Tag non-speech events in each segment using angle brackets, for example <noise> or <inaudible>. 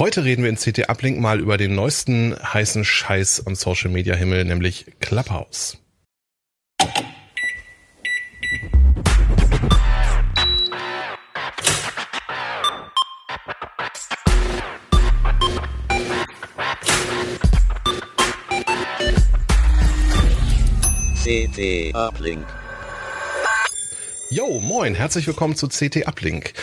Heute reden wir in CT Uplink mal über den neuesten heißen Scheiß am Social Media Himmel, nämlich Clubhouse. CT Uplink. Yo, moin, herzlich willkommen zu CT Uplink.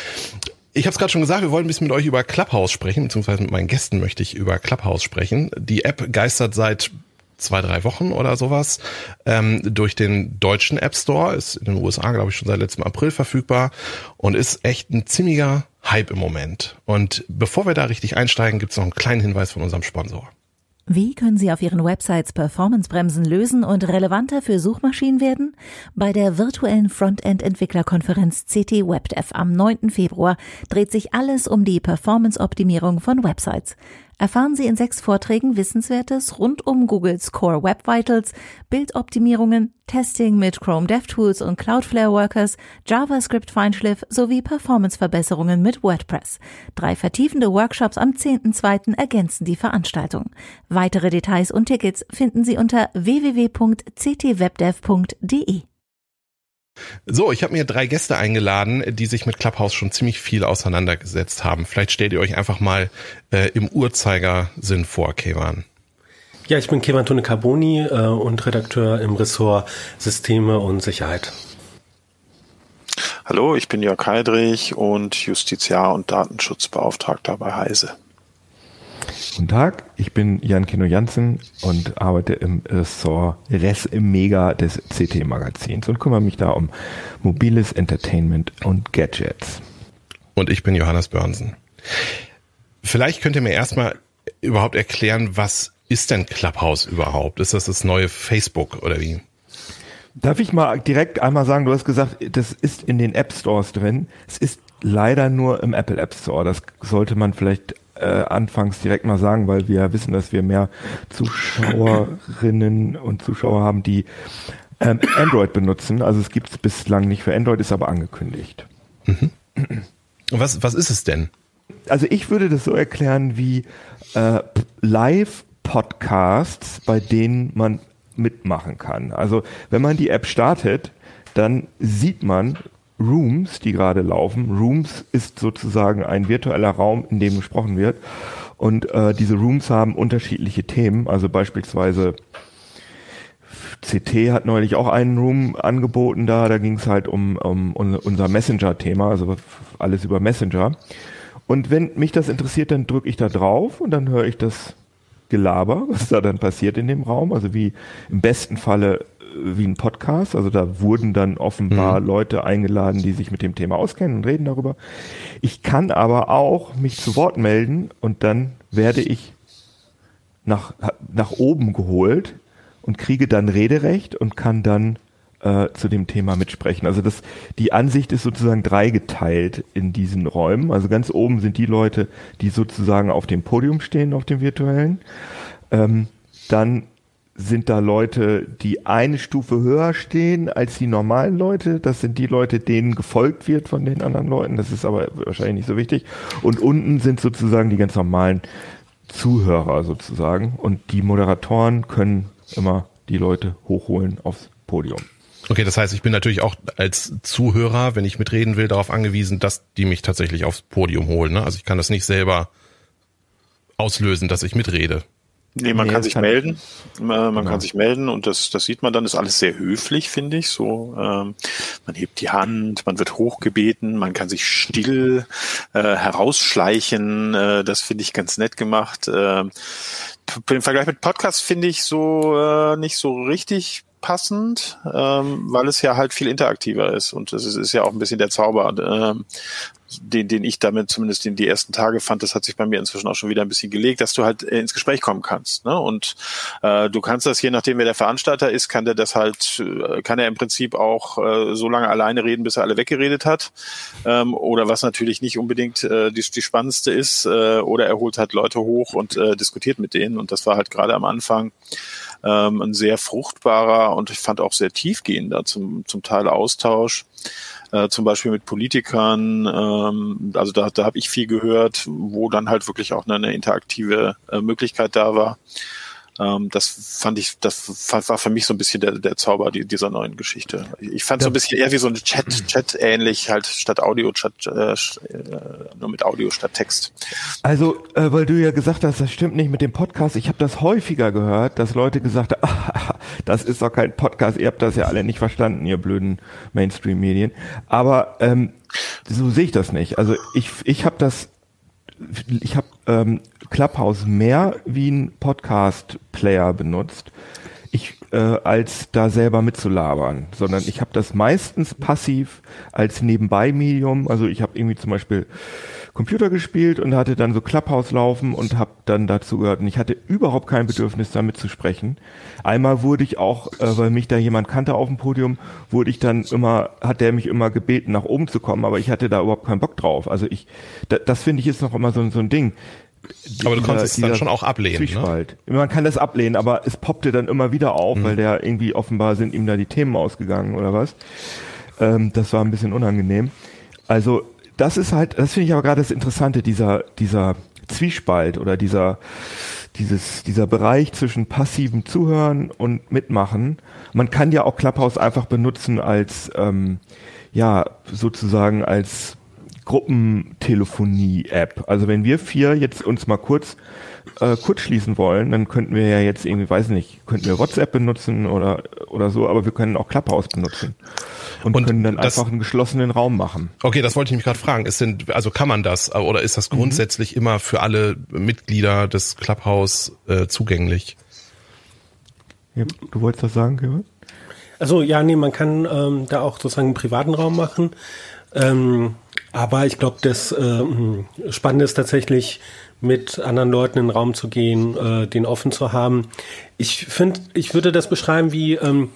Ich habe es gerade schon gesagt, wir wollen ein bisschen mit euch über Clubhouse sprechen, beziehungsweise mit meinen Gästen möchte ich über Clubhouse sprechen. Die App geistert seit zwei, drei Wochen oder sowas ähm, durch den deutschen App Store, ist in den USA, glaube ich, schon seit letztem April verfügbar und ist echt ein ziemlicher Hype im Moment. Und bevor wir da richtig einsteigen, gibt es noch einen kleinen Hinweis von unserem Sponsor. Wie können Sie auf Ihren Websites Performancebremsen lösen und relevanter für Suchmaschinen werden? Bei der virtuellen Frontend-Entwicklerkonferenz CT WebDev am 9. Februar dreht sich alles um die Performance-Optimierung von Websites erfahren Sie in sechs Vorträgen Wissenswertes rund um Googles Core Web Vitals, Bildoptimierungen, Testing mit Chrome DevTools und Cloudflare Workers, JavaScript Feinschliff sowie Performanceverbesserungen mit WordPress. Drei vertiefende Workshops am 10.2. ergänzen die Veranstaltung. Weitere Details und Tickets finden Sie unter www.ctwebdev.de. So, ich habe mir drei Gäste eingeladen, die sich mit Clubhouse schon ziemlich viel auseinandergesetzt haben. Vielleicht stellt ihr euch einfach mal äh, im Uhrzeigersinn vor, Kevan. Ja, ich bin Kevan Tone Carboni äh, und Redakteur im Ressort Systeme und Sicherheit. Hallo, ich bin Jörg Heidrich und Justiziar und Datenschutzbeauftragter bei Heise. Guten Tag, ich bin Jan Kino Jansen und arbeite im Ressort Res Mega des CT-Magazins und kümmere mich da um mobiles Entertainment und Gadgets. Und ich bin Johannes Börnsen. Vielleicht könnt ihr mir erstmal überhaupt erklären, was ist denn Clubhouse überhaupt? Ist das das neue Facebook oder wie? Darf ich mal direkt einmal sagen, du hast gesagt, das ist in den App Stores drin. Es ist leider nur im Apple App Store. Das sollte man vielleicht äh, anfangs direkt mal sagen, weil wir wissen, dass wir mehr Zuschauerinnen und Zuschauer haben, die ähm, Android benutzen. Also es gibt es bislang nicht für Android, ist aber angekündigt. Mhm. Und was, was ist es denn? Also ich würde das so erklären wie äh, Live-Podcasts, bei denen man mitmachen kann. Also wenn man die App startet, dann sieht man, Rooms, die gerade laufen. Rooms ist sozusagen ein virtueller Raum, in dem gesprochen wird. Und äh, diese Rooms haben unterschiedliche Themen. Also beispielsweise CT hat neulich auch einen Room angeboten da. Da ging es halt um, um unser Messenger-Thema, also alles über Messenger. Und wenn mich das interessiert, dann drücke ich da drauf und dann höre ich das Gelaber, <laughs> was da dann passiert in dem Raum. Also wie im besten Falle wie ein Podcast. Also da wurden dann offenbar mhm. Leute eingeladen, die sich mit dem Thema auskennen und reden darüber. Ich kann aber auch mich zu Wort melden und dann werde ich nach, nach oben geholt und kriege dann Rederecht und kann dann äh, zu dem Thema mitsprechen. Also das, die Ansicht ist sozusagen dreigeteilt in diesen Räumen. Also ganz oben sind die Leute, die sozusagen auf dem Podium stehen, auf dem virtuellen. Ähm, dann sind da Leute, die eine Stufe höher stehen als die normalen Leute. Das sind die Leute, denen gefolgt wird von den anderen Leuten. Das ist aber wahrscheinlich nicht so wichtig. Und unten sind sozusagen die ganz normalen Zuhörer sozusagen. Und die Moderatoren können immer die Leute hochholen aufs Podium. Okay, das heißt, ich bin natürlich auch als Zuhörer, wenn ich mitreden will, darauf angewiesen, dass die mich tatsächlich aufs Podium holen. Ne? Also ich kann das nicht selber auslösen, dass ich mitrede. Nee, man nee, kann sich kann melden. Man genau. kann sich melden und das, das sieht man dann, ist alles sehr höflich, finde ich. So, ähm, man hebt die Hand, man wird hochgebeten, man kann sich still äh, herausschleichen. Äh, das finde ich ganz nett gemacht. Äh, Im Vergleich mit Podcasts finde ich so äh, nicht so richtig passend, ähm, weil es ja halt viel interaktiver ist und es ist, ist ja auch ein bisschen der Zauber, ähm, den, den ich damit zumindest in die ersten Tage fand, das hat sich bei mir inzwischen auch schon wieder ein bisschen gelegt, dass du halt äh, ins Gespräch kommen kannst. Ne? Und äh, du kannst das, je nachdem wer der Veranstalter ist, kann der das halt, äh, kann er im Prinzip auch äh, so lange alleine reden, bis er alle weggeredet hat. Ähm, oder was natürlich nicht unbedingt äh, die, die spannendste ist, äh, oder er holt halt Leute hoch und äh, diskutiert mit denen. Und das war halt gerade am Anfang ähm, ein sehr fruchtbarer und ich fand auch sehr tiefgehender zum, zum Teil Austausch. äh, zum Beispiel mit Politikern. Ähm, also da, da habe ich viel gehört, wo dann halt wirklich auch eine, eine interaktive äh, Möglichkeit da war. Ähm, das fand ich, das war für mich so ein bisschen der, der Zauber dieser neuen Geschichte. Ich fand so ein bisschen eher wie so ein Chat, Chat ähnlich, halt statt Audio, Chat, äh, äh, nur mit Audio statt Text. Also, äh, weil du ja gesagt hast, das stimmt nicht mit dem Podcast. Ich habe das häufiger gehört, dass Leute gesagt haben, ah, <laughs> das ist doch kein Podcast. Ihr habt das ja alle nicht verstanden, ihr blöden Mainstream-Medien. Aber ähm, so sehe ich das nicht. Also ich, ich habe das ich habe ähm, Clubhouse mehr wie ein Podcast-Player benutzt, ich äh, als da selber mitzulabern, sondern ich habe das meistens passiv als Nebenbei-Medium. Also ich habe irgendwie zum Beispiel Computer gespielt und hatte dann so Clubhouse laufen und habe dann dazu gehört. Und ich hatte überhaupt kein Bedürfnis, damit zu sprechen. Einmal wurde ich auch, äh, weil mich da jemand kannte auf dem Podium, wurde ich dann immer, hat der mich immer gebeten, nach oben zu kommen, aber ich hatte da überhaupt keinen Bock drauf. Also ich, da, das finde ich ist noch immer so, so ein Ding. Aber du konntest es dann schon auch ablehnen. Ne? Zwiespalt. Ne? Man kann das ablehnen, aber es poppte dann immer wieder auf, mhm. weil der irgendwie offenbar sind ihm da die Themen ausgegangen oder was. Ähm, das war ein bisschen unangenehm. Also das ist halt, das finde ich aber gerade das Interessante, dieser, dieser Zwiespalt oder dieser, dieses, dieser Bereich zwischen passivem Zuhören und Mitmachen. Man kann ja auch Clubhouse einfach benutzen als, ähm, ja, sozusagen als Gruppentelefonie-App. Also wenn wir vier jetzt uns mal kurz äh, kurz schließen wollen, dann könnten wir ja jetzt irgendwie, weiß nicht, könnten wir WhatsApp benutzen oder oder so, aber wir können auch Clubhouse benutzen und, und können dann das, einfach einen geschlossenen Raum machen. Okay, das wollte ich mich gerade fragen. Ist denn, also kann man das oder ist das mhm. grundsätzlich mhm. immer für alle Mitglieder des Clubhouse äh, zugänglich? Ja, du wolltest das sagen, Kevin? Also ja, nee, man kann ähm, da auch sozusagen einen privaten Raum machen. Ähm, aber ich glaube, das äh, Spannende ist tatsächlich, mit anderen Leuten in den Raum zu gehen, äh, den offen zu haben. Ich finde, ich würde das beschreiben wie ähm,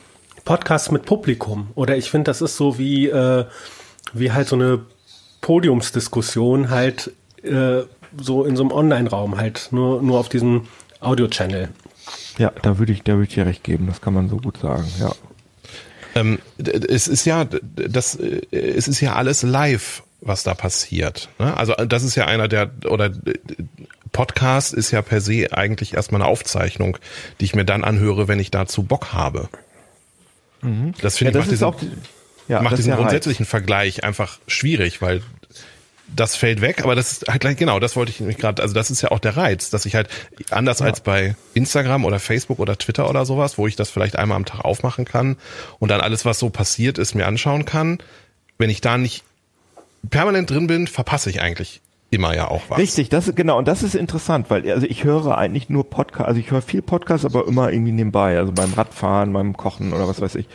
Podcast mit Publikum. Oder ich finde, das ist so wie, äh, wie halt so eine Podiumsdiskussion halt äh, so in so einem Online-Raum halt, nur, nur auf diesem Audio-Channel. Ja, da würde ich, da würde ich dir recht geben, das kann man so gut sagen, ja. Ähm, es ist ja, das, äh, es ist ja alles live was da passiert. Ne? Also das ist ja einer der, oder Podcast ist ja per se eigentlich erstmal eine Aufzeichnung, die ich mir dann anhöre, wenn ich dazu Bock habe. Mhm. Das finde ja, ich macht diesen, auch, ja, macht diesen grundsätzlichen. Vergleich einfach schwierig, weil das fällt weg, aber das ist halt gleich, genau, das wollte ich nämlich gerade, also das ist ja auch der Reiz, dass ich halt anders ja. als bei Instagram oder Facebook oder Twitter oder sowas, wo ich das vielleicht einmal am Tag aufmachen kann und dann alles, was so passiert ist, mir anschauen kann, wenn ich da nicht permanent drin bin, verpasse ich eigentlich immer ja auch was. Richtig, das genau und das ist interessant, weil also ich höre eigentlich nur Podcast, also ich höre viel Podcast, aber immer irgendwie nebenbei, also beim Radfahren, beim Kochen oder was weiß ich.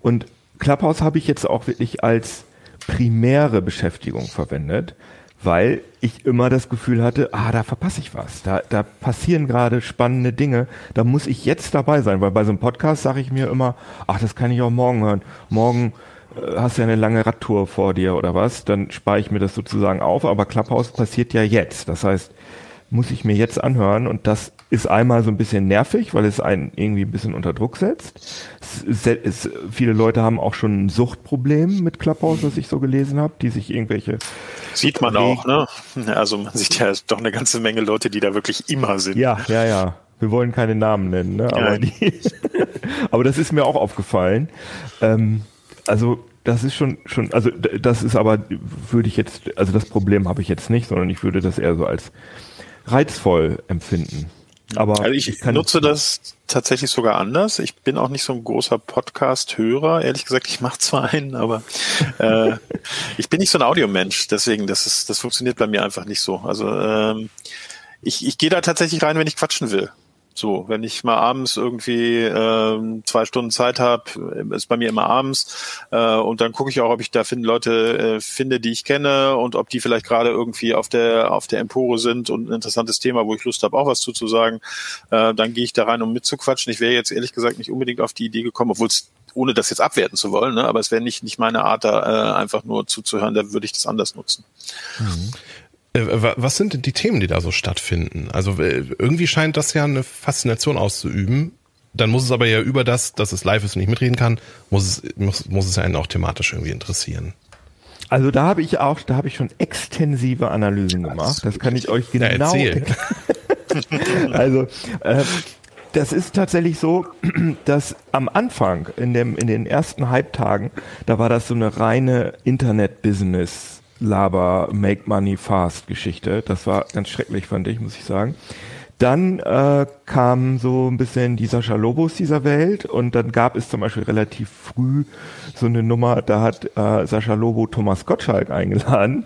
Und Clubhouse habe ich jetzt auch wirklich als primäre Beschäftigung verwendet, weil ich immer das Gefühl hatte, ah, da verpasse ich was, da da passieren gerade spannende Dinge, da muss ich jetzt dabei sein, weil bei so einem Podcast sage ich mir immer, ach, das kann ich auch morgen hören. Morgen hast ja eine lange Radtour vor dir oder was, dann spare ich mir das sozusagen auf, aber Clubhouse passiert ja jetzt. Das heißt, muss ich mir jetzt anhören und das ist einmal so ein bisschen nervig, weil es einen irgendwie ein bisschen unter Druck setzt. Es, es, viele Leute haben auch schon ein Suchtproblem mit Clubhouse, was ich so gelesen habe, die sich irgendwelche sieht man auch, ne? Also man sieht ja doch eine ganze Menge Leute, die da wirklich immer sind. Ja, ja, ja. Wir wollen keine Namen nennen, ne? Aber, die, <laughs> aber das ist mir auch aufgefallen. Ähm, also das ist schon schon also das ist aber würde ich jetzt also das Problem habe ich jetzt nicht, sondern ich würde das eher so als reizvoll empfinden. Aber also ich, ich nutze das tatsächlich sogar anders. Ich bin auch nicht so ein großer Podcast-Hörer. Ehrlich gesagt, ich mache zwar einen, aber äh, <laughs> ich bin nicht so ein Audiomensch. Deswegen, das ist, das funktioniert bei mir einfach nicht so. Also ähm, ich, ich gehe da tatsächlich rein, wenn ich quatschen will. So, wenn ich mal abends irgendwie äh, zwei Stunden Zeit habe, ist bei mir immer abends, äh, und dann gucke ich auch, ob ich da finde, Leute äh, finde, die ich kenne und ob die vielleicht gerade irgendwie auf der auf der Empore sind und ein interessantes Thema, wo ich Lust habe, auch was zuzusagen. Äh, dann gehe ich da rein, um mitzuquatschen. Ich wäre jetzt ehrlich gesagt nicht unbedingt auf die Idee gekommen, obwohl es ohne das jetzt abwerten zu wollen, ne? aber es wäre nicht nicht meine Art, da äh, einfach nur zuzuhören. Da würde ich das anders nutzen. Mhm. Äh, was sind denn die Themen, die da so stattfinden? Also äh, irgendwie scheint das ja eine Faszination auszuüben. Dann muss es aber ja über das, dass es live ist und ich mitreden kann, muss es, muss, muss es einen auch thematisch irgendwie interessieren. Also da habe ich auch, da habe ich schon extensive Analysen gemacht. Das kann ich euch genau. erzähl. <laughs> also äh, das ist tatsächlich so, <clears throat> dass am Anfang, in, dem, in den ersten Halbtagen, da war das so eine reine Internet-Business. Laber, Make Money Fast Geschichte. Das war ganz schrecklich, fand ich, muss ich sagen. Dann äh, kam so ein bisschen die Sascha Lobos dieser Welt. Und dann gab es zum Beispiel relativ früh so eine Nummer, da hat äh, Sascha Lobo Thomas Gottschalk eingeladen.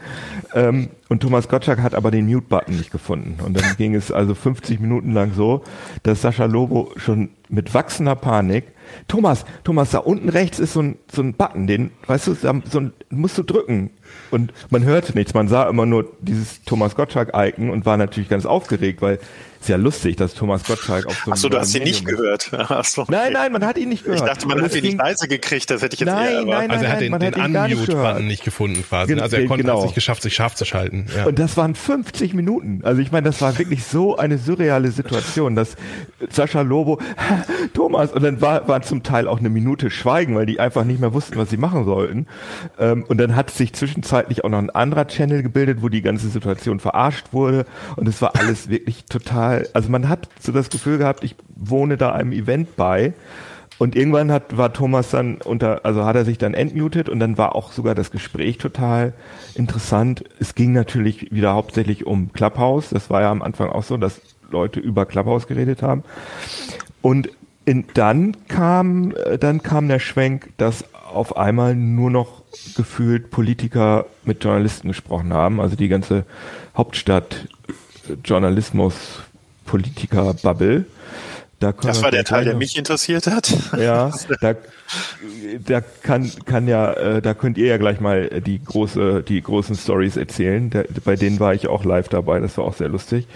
Ähm, und Thomas Gottschalk hat aber den Mute-Button nicht gefunden. Und dann ging es also 50 Minuten lang so, dass Sascha Lobo schon mit wachsender Panik Thomas, Thomas, da unten rechts ist so ein, so ein Button, den, weißt du, so ein, musst du drücken. Und man hörte nichts, man sah immer nur dieses Thomas Gottschalk-Icon und war natürlich ganz aufgeregt, weil ist ja lustig, dass Thomas Gottschalk auf so Achso, du hast ihn nicht gehört. <laughs> Achso, okay. Nein, nein, man hat ihn nicht gehört. Ich dachte, man hat ihn nicht leise gekriegt, das hätte ich jetzt nein, eher nein, nein, Also er hat den, man den Unmute-Button nicht gefunden quasi. Also er konnte genau. es nicht geschafft, sich scharf zu schalten. Ja. Und das waren 50 Minuten. Also ich meine, das war wirklich so eine surreale Situation, dass Sascha Lobo, <laughs> Thomas, und dann war, war zum Teil auch eine Minute Schweigen, weil die einfach nicht mehr wussten, was sie machen sollten. Ähm, und dann hat sich zwischenzeitlich auch noch ein anderer Channel gebildet, wo die ganze Situation verarscht wurde. Und es war alles wirklich total, also man hat so das Gefühl gehabt, ich wohne da einem Event bei. Und irgendwann hat, war Thomas dann unter, also hat er sich dann entmutet und dann war auch sogar das Gespräch total interessant. Es ging natürlich wieder hauptsächlich um Clubhouse. Das war ja am Anfang auch so, dass Leute über Clubhouse geredet haben. Und in, dann kam, dann kam der Schwenk, dass auf einmal nur noch gefühlt Politiker mit Journalisten gesprochen haben. Also die ganze Hauptstadt äh, Journalismus Politiker Bubble. Da Das war der Teil, der mich interessiert hat. ja, <laughs> da, da kann, kann ja, äh, da könnt ihr ja gleich mal die große, die großen Stories erzählen. Da, bei denen war ich auch live dabei, das war auch sehr lustig.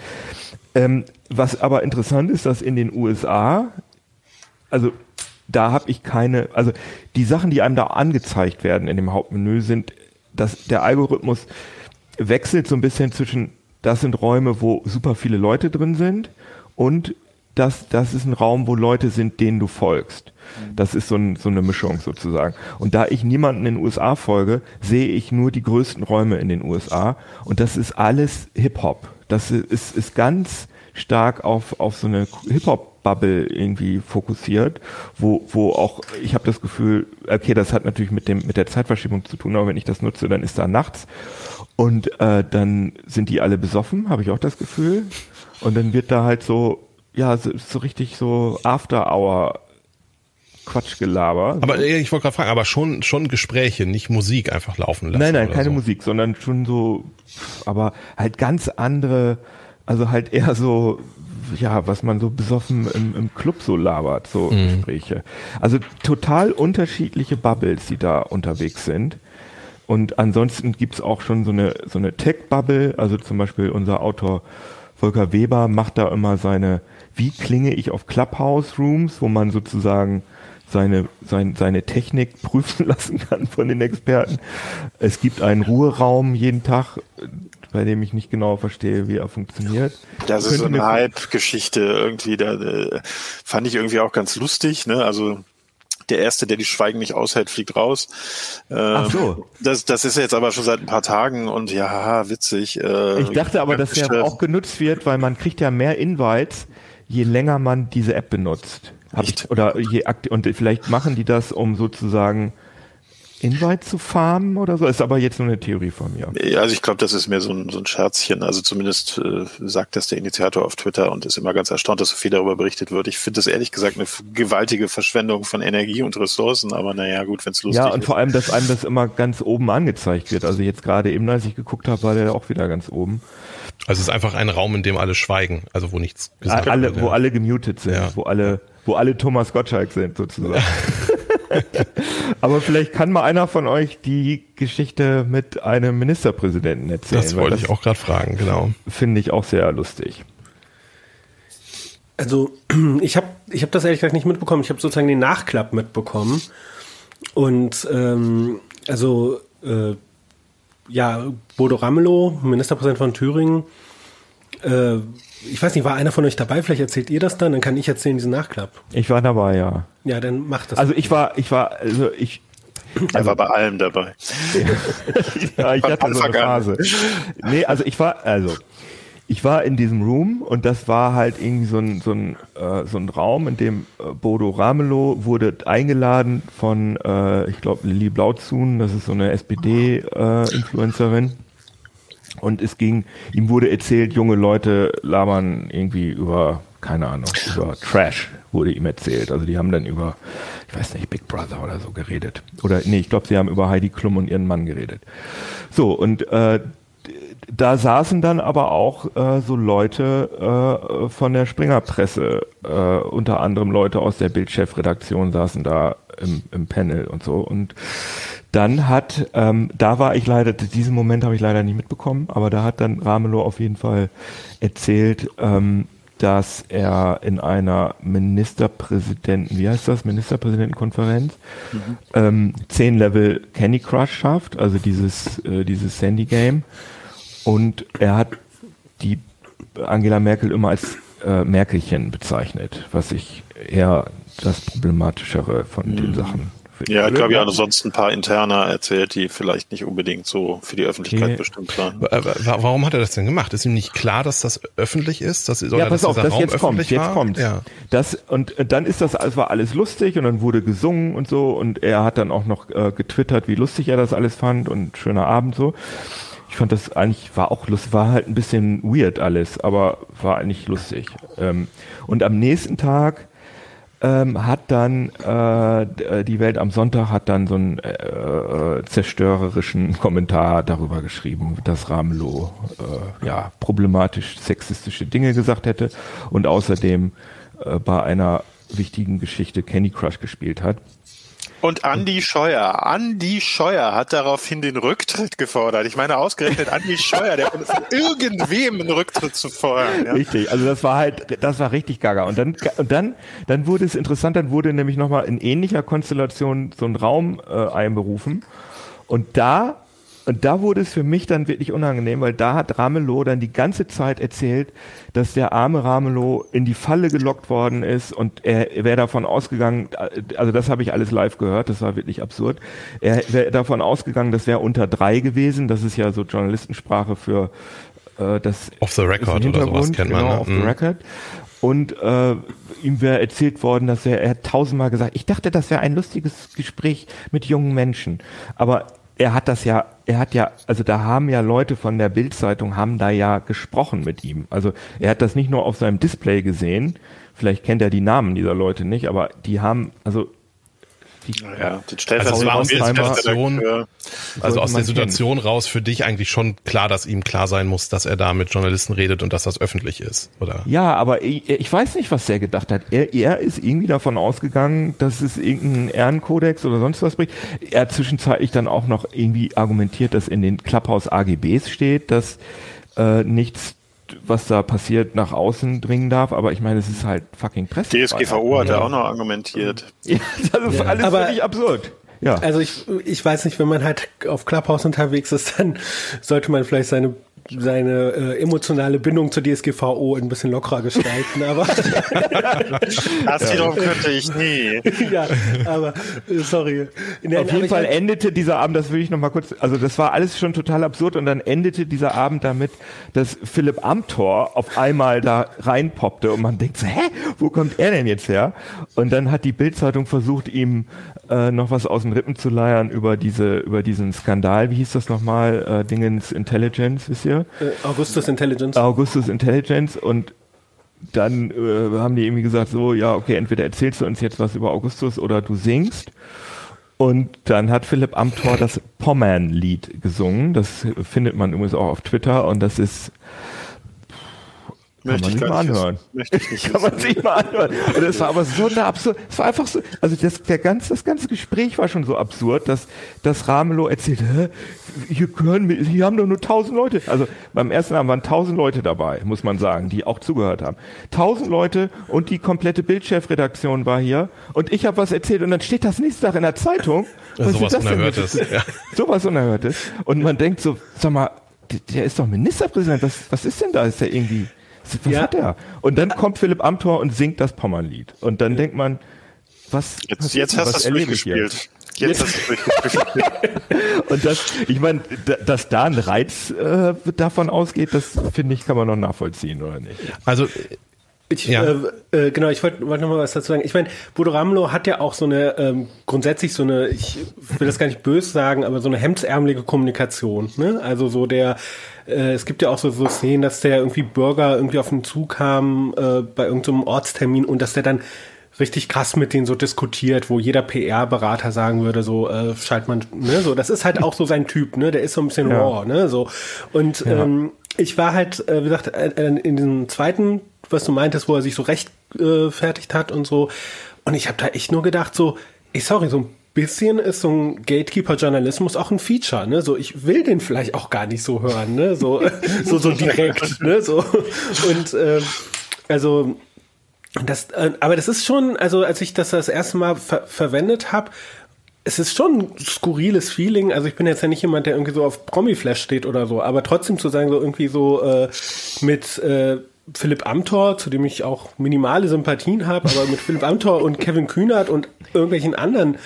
Ähm, was aber interessant ist, dass in den USA, also da habe ich keine, also die Sachen, die einem da angezeigt werden in dem Hauptmenü, sind, dass der Algorithmus wechselt so ein bisschen zwischen, das sind Räume, wo super viele Leute drin sind und das, das ist ein Raum, wo Leute sind, denen du folgst. Das ist so, ein, so eine Mischung sozusagen. Und da ich niemanden in den USA folge, sehe ich nur die größten Räume in den USA und das ist alles Hip-Hop. Das ist, ist ganz stark auf, auf so eine Hip-Hop-Bubble irgendwie fokussiert, wo, wo auch, ich habe das Gefühl, okay, das hat natürlich mit, dem, mit der Zeitverschiebung zu tun, aber wenn ich das nutze, dann ist da nachts und äh, dann sind die alle besoffen, habe ich auch das Gefühl. Und dann wird da halt so, ja, so, so richtig so After-Hour Quatschgelaber. Aber ich wollte gerade fragen, aber schon, schon Gespräche, nicht Musik einfach laufen lassen. Nein, nein, keine so. Musik, sondern schon so, aber halt ganz andere, also halt eher so, ja, was man so besoffen im, im Club so labert, so Gespräche. Also total unterschiedliche Bubbles, die da unterwegs sind. Und ansonsten gibt's auch schon so eine, so eine Tech-Bubble, also zum Beispiel unser Autor Volker Weber macht da immer seine, wie klinge ich auf Clubhouse-Rooms, wo man sozusagen seine, sein, seine Technik <laughs> prüfen lassen kann von den Experten. Es gibt einen Ruheraum jeden Tag, bei dem ich nicht genau verstehe, wie er funktioniert. Das ist so eine Hype-Geschichte irgendwie. Da äh, fand ich irgendwie auch ganz lustig. Ne? Also der erste, der die Schweigen nicht aushält, fliegt raus. Ähm, Ach so. Das, das ist jetzt aber schon seit ein paar Tagen und ja, haha, witzig. Äh, Ich dachte aber, dass der auch genutzt wird, weil man kriegt ja mehr Invites, je länger man diese App benutzt. Hab ich, oder je und vielleicht machen die das, um sozusagen Invites zu farmen oder so. Ist aber jetzt nur eine Theorie von mir. Ja, Also ich glaube, das ist mehr so ein, so ein Scherzchen. Also zumindest äh, sagt das der Initiator auf Twitter und ist immer ganz erstaunt, dass so viel darüber berichtet wird. Ich finde das ehrlich gesagt eine gewaltige Verschwendung von Energie und Ressourcen, aber naja, gut, wenn es lustig Ja, und ist. vor allem, dass einem das immer ganz oben angezeigt wird. Also jetzt gerade eben, als ich geguckt habe, war der auch wieder ganz oben. Also es ist einfach ein Raum, in dem alle schweigen, also wo nichts gesagt alle, wird. wo ja. alle gemutet sind, Ja. wo alle, wo alle Thomas Gottschalk sind sozusagen. <laughs> <laughs> Aber vielleicht kann mal einer von euch die Geschichte mit einem Ministerpräsidenten erzählen. Das wollte ich auch gerade fragen, genau. Finde ich auch sehr lustig. Also <clears throat> ich habe ich hab das ehrlich gesagt nicht mitbekommen. Ich habe sozusagen den Nachklapp mitbekommen. Und ähm, also äh, ja, Bodo Ramelow, Ministerpräsident von Thüringen, äh, ich weiß nicht, war einer von euch dabei? Vielleicht erzählt ihr das dann, dann kann ich erzählen diesen Nachklapp. Ich war dabei, ja. Ja, dann macht das. Also ich war, ich war, also ich, Er also, war bei allem dabei. <laughs> ja, ich hatte so eine Phase. Nee, also ich war, also ich war in diesem Room und das war halt irgendwie so ein, so ein, äh, so ein Raum, in dem äh, Bodo Ramelow wurde eingeladen von, äh, ich glaube, Lili Blauzun, das ist so eine SPD-Influencerin. Äh, und es ging, ihm wurde erzählt, junge Leute labern irgendwie über, keine Ahnung, über Trash wurde ihm erzählt. Also die haben dann über, ich weiß nicht, Big Brother oder so geredet. Oder nee, ich glaube, sie haben über Heidi Klum und ihren Mann geredet. So, und äh, da saßen dann aber auch äh, so Leute äh, von der Springerpresse, äh, unter anderem Leute aus der Bildchefredaktion saßen da im, im Panel und so. Und dann hat, ähm, da war ich leider, diesen Moment habe ich leider nicht mitbekommen, aber da hat dann Ramelow auf jeden Fall erzählt, ähm, dass er in einer Ministerpräsidenten, wie heißt das, Ministerpräsidentenkonferenz, mhm. ähm, zehn Level Candy Crush schafft, also dieses, äh, dieses Sandy Game. Und er hat die Angela Merkel immer als äh, Merkelchen bezeichnet, was ich eher das Problematischere von mhm. den Sachen ja, ich glaube, ja, ansonsten ein paar Interner erzählt, die vielleicht nicht unbedingt so für die Öffentlichkeit okay. bestimmt waren. Warum hat er das denn gemacht? Ist ihm nicht klar, dass das öffentlich ist? Dass, ja, pass auf, das jetzt kommt, jetzt kommt. Ja. Das, und dann ist das, es war alles lustig und dann wurde gesungen und so und er hat dann auch noch äh, getwittert, wie lustig er das alles fand und schöner Abend so. Ich fand das eigentlich, war auch lustig, war halt ein bisschen weird alles, aber war eigentlich lustig. Ähm, und am nächsten Tag ähm, hat dann äh, die Welt am Sonntag hat dann so einen äh, äh, zerstörerischen Kommentar darüber geschrieben, dass Ramelow äh, ja problematisch sexistische Dinge gesagt hätte und außerdem äh, bei einer wichtigen Geschichte Candy Crush gespielt hat. Und Andy Scheuer, Andy Scheuer hat daraufhin den Rücktritt gefordert. Ich meine, ausgerechnet Andy Scheuer, der von irgendwem einen Rücktritt zu fordern. Ja. Richtig, also das war halt, das war richtig gaga. Und dann, und dann, dann wurde es interessant, dann wurde nämlich nochmal in ähnlicher Konstellation so ein Raum äh, einberufen. Und da und da wurde es für mich dann wirklich unangenehm, weil da hat Ramelow dann die ganze Zeit erzählt, dass der arme Ramelow in die Falle gelockt worden ist und er, wäre davon ausgegangen, also das habe ich alles live gehört, das war wirklich absurd. Er wäre davon ausgegangen, das wäre unter drei gewesen, das ist ja so Journalistensprache für äh, das Off the record oder sowas kennt genau, man. Ne? Off the mhm. record. Und äh, ihm wäre erzählt worden, dass er, er hat tausendmal gesagt, ich dachte, das wäre ein lustiges Gespräch mit jungen Menschen. Aber er hat das ja, er hat ja, also da haben ja Leute von der Bildzeitung haben da ja gesprochen mit ihm. Also er hat das nicht nur auf seinem Display gesehen, vielleicht kennt er die Namen dieser Leute nicht, aber die haben, also ja, den Stellvertreter also, Situation, also aus der Situation kennen. raus für dich eigentlich schon klar, dass ihm klar sein muss, dass er da mit Journalisten redet und dass das öffentlich ist, oder? Ja, aber ich, ich weiß nicht, was er gedacht hat. Er, er ist irgendwie davon ausgegangen, dass es irgendeinen Ehrenkodex oder sonst was bringt. Er hat zwischenzeitlich dann auch noch irgendwie argumentiert, dass in den Clubhouse AGBs steht, dass äh, nichts was da passiert, nach außen dringen darf, aber ich meine, es ist halt fucking Presse. DSGVO hat ja auch noch argumentiert. Ja, das ist ja. alles aber, völlig absurd. Ja. Also ich, ich weiß nicht, wenn man halt auf Clubhouse unterwegs ist, dann sollte man vielleicht seine seine äh, emotionale Bindung zur DSGVO ein bisschen lockerer gestalten, <laughs> aber das wiederum könnte ich nie. <laughs> ja, aber äh, sorry. In Auf jeden Fall endete dieser Abend, das will ich noch mal kurz, also das war alles schon total absurd und dann endete dieser Abend damit, dass Philipp Amthor auf einmal da reinpoppte und man denkt so, hä, wo kommt er denn jetzt her? Und dann hat die Bildzeitung versucht, ihm äh, noch was aus den Rippen zu leiern über diese über diesen Skandal, wie hieß das nochmal, äh, Dingens Intelligence, wisst ihr? Äh, Augustus Intelligence. Augustus Intelligence und dann äh, haben die irgendwie gesagt, so, ja, okay, entweder erzählst du uns jetzt was über Augustus oder du singst. Und dann hat Philipp Amthor das Pommern-Lied gesungen. Das findet man übrigens auch auf Twitter und das ist kann Möchte man sich mal anhören. Möchte ich nicht <laughs> Kann man sich mal anhören. Und es war aber so eine absurd, es war einfach so, also das, der ganze, das ganze Gespräch war schon so absurd, dass, dass Ramelow erzählt, hä, hier gehören, hier haben doch nur tausend Leute. Also beim ersten Abend waren tausend Leute dabei, muss man sagen, die auch zugehört haben. Tausend Leute und die komplette Bildchefredaktion war hier und ich habe was erzählt und dann steht das nächste Tag in der Zeitung. <laughs> Was sowas Unerhörtes. Ja. <laughs> Sowas Unerhörtes. Und man denkt so, sag mal, der ist doch Ministerpräsident, was, was ist denn da? Ist der irgendwie was ja. hat er? Und dann kommt Philipp Amthor und singt das Pommernlied. Und dann denkt man, was, jetzt, jetzt hast du es durchgespielt. Jetzt hast du <laughs> Und das, ich meine, dass da ein Reiz äh, davon ausgeht, das finde ich, kann man noch nachvollziehen, oder nicht? Also ich, ja. äh, äh, genau, ich wollte wollt noch mal was dazu sagen. Ich meine, Bodo Ramlo hat ja auch so eine, ähm, grundsätzlich so eine, ich will das gar nicht böse sagen, aber so eine hemdsärmelige Kommunikation. Ne? Also so der, äh, es gibt ja auch so, so Szenen, dass der irgendwie Bürger irgendwie auf den Zug kam äh, bei irgendeinem Ortstermin und dass der dann richtig krass mit denen so diskutiert, wo jeder PR-Berater sagen würde, so äh, schalt man, ne, so das ist halt auch so sein Typ, ne, der ist so ein bisschen ja. raw, ne, so und ja. ähm, ich war halt, äh, wie gesagt, äh, in diesem zweiten was du meintest, wo er sich so rechtfertigt äh, hat und so. Und ich habe da echt nur gedacht, so, ey, sorry, so ein bisschen ist so ein Gatekeeper-Journalismus auch ein Feature, ne? So, ich will den vielleicht auch gar nicht so hören, ne? So, <laughs> so, so direkt, ne? So. Und äh, also das, äh, aber das ist schon, also als ich das das erste Mal ver verwendet habe, es ist schon ein skurriles Feeling. Also ich bin jetzt ja nicht jemand, der irgendwie so auf Promi-Flash steht oder so, aber trotzdem zu sagen, so irgendwie so äh, mit äh, Philipp Amthor, zu dem ich auch minimale Sympathien habe, aber mit Philipp Amthor und Kevin Kühnert und irgendwelchen anderen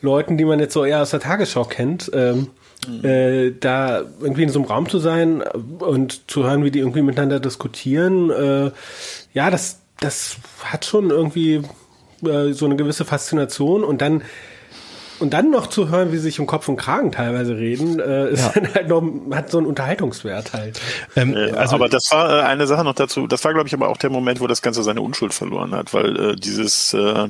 Leuten, die man jetzt so eher aus der Tagesschau kennt, ähm, mhm. äh, da irgendwie in so einem Raum zu sein und zu hören, wie die irgendwie miteinander diskutieren, äh, ja, das, das hat schon irgendwie äh, so eine gewisse Faszination und dann und dann noch zu hören, wie sie sich um Kopf und Kragen teilweise reden, äh, ist ja. halt noch, hat so einen Unterhaltungswert halt. Ähm, also, aber das war äh, eine Sache noch dazu, das war, glaube ich, aber auch der Moment, wo das Ganze seine Unschuld verloren hat, weil äh, dieses äh,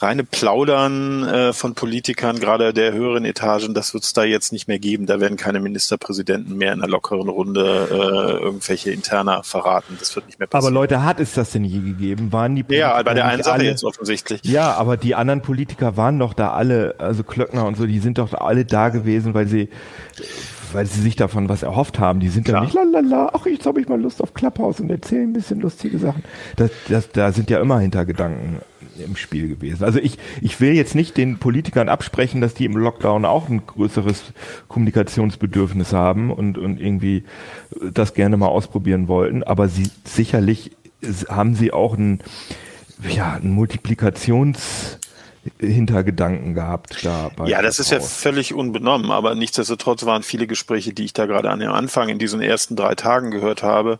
reine Plaudern äh, von Politikern, gerade der höheren Etagen, das wird es da jetzt nicht mehr geben. Da werden keine Ministerpräsidenten mehr in einer lockeren Runde äh, irgendwelche Interna verraten. Das wird nicht mehr passieren. Aber Leute, hat es das denn je gegeben? Waren die Politiker Ja, bei der einen Sache alle, jetzt offensichtlich. Ja, aber die anderen Politiker waren doch da alle, also Klöckner und so, die sind doch alle da gewesen, weil sie weil sie sich davon was erhofft haben. Die sind Klar. dann nicht lalala, ach, jetzt habe ich mal Lust auf Clubhouse und erzähle ein bisschen lustige Sachen. Das, das, da sind ja immer Hintergedanken im Spiel gewesen. Also ich, ich will jetzt nicht den Politikern absprechen, dass die im Lockdown auch ein größeres Kommunikationsbedürfnis haben und, und irgendwie das gerne mal ausprobieren wollten, aber sie sicherlich haben sie auch ein, ja, ein Multiplikations Hintergedanken gehabt da. ja, das ist ja völlig unbenommen, aber nichtsdestotrotz waren viele Gespräche, die ich da gerade an dem Anfang in diesen ersten drei Tagen gehört habe,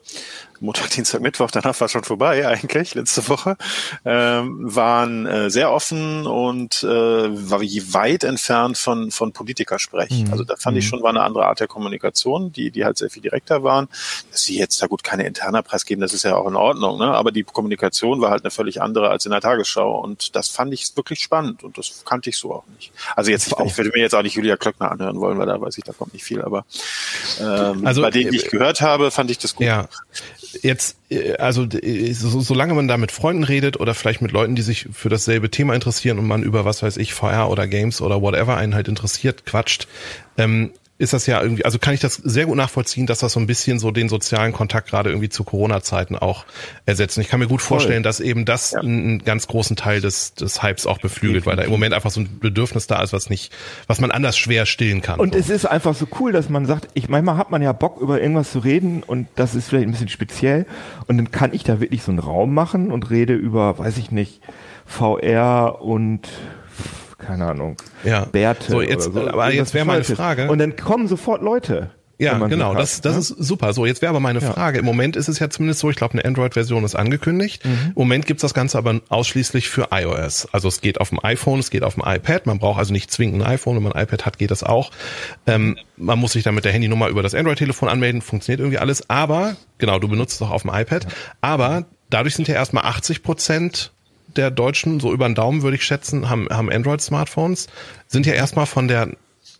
Montag, Dienstag, Mittwoch, danach war schon vorbei eigentlich, letzte Woche, ähm, waren äh, sehr offen und äh, war weit entfernt von, von Politikersprech. Mhm. Also da fand ich mhm. schon, war eine andere Art der Kommunikation, die, die halt sehr viel direkter waren. Dass sie jetzt da gut keine interner Preis geben, das ist ja auch in Ordnung, ne? aber die Kommunikation war halt eine völlig andere als in der Tagesschau und das fand ich wirklich spannend und das kannte ich so auch nicht. Also jetzt, ich, ich würde mir jetzt auch nicht Julia Klöckner anhören wollen, weil da weiß ich, da kommt nicht viel, aber ähm, also, bei denen, die ich äh, gehört habe, fand ich das gut. Ja, jetzt, äh, also so, solange man da mit Freunden redet oder vielleicht mit Leuten, die sich für dasselbe Thema interessieren und man über was weiß ich, VR oder Games oder whatever einen halt interessiert, quatscht, ähm, ist das ja irgendwie, also kann ich das sehr gut nachvollziehen, dass das so ein bisschen so den sozialen Kontakt gerade irgendwie zu Corona-Zeiten auch ersetzt. Und ich kann mir gut vorstellen, Voll. dass eben das ja. einen ganz großen Teil des, des Hypes auch beflügelt, weil da im Moment einfach so ein Bedürfnis da ist, was nicht, was man anders schwer stillen kann. Und so. es ist einfach so cool, dass man sagt, ich manchmal hat man ja Bock über irgendwas zu reden und das ist vielleicht ein bisschen speziell und dann kann ich da wirklich so einen Raum machen und rede über, weiß ich nicht, VR und keine Ahnung, ja. Bärte. So, jetzt, so. Aber jetzt wäre meine Frage. Und dann kommen sofort Leute. Ja, genau, das, das ne? ist super. So, jetzt wäre aber meine Frage. Im Moment ist es ja zumindest so, ich glaube, eine Android-Version ist angekündigt. Mhm. Im Moment gibt's das Ganze aber ausschließlich für iOS. Also es geht auf dem iPhone, es geht auf dem iPad. Man braucht also nicht zwingend ein iPhone. Wenn man ein iPad hat, geht das auch. Ähm, man muss sich dann mit der Handynummer über das Android-Telefon anmelden, funktioniert irgendwie alles. Aber, genau, du benutzt es auch auf dem iPad. Aber dadurch sind ja erstmal 80 Prozent der Deutschen, so über den Daumen würde ich schätzen, haben, haben Android-Smartphones, sind ja erstmal von der,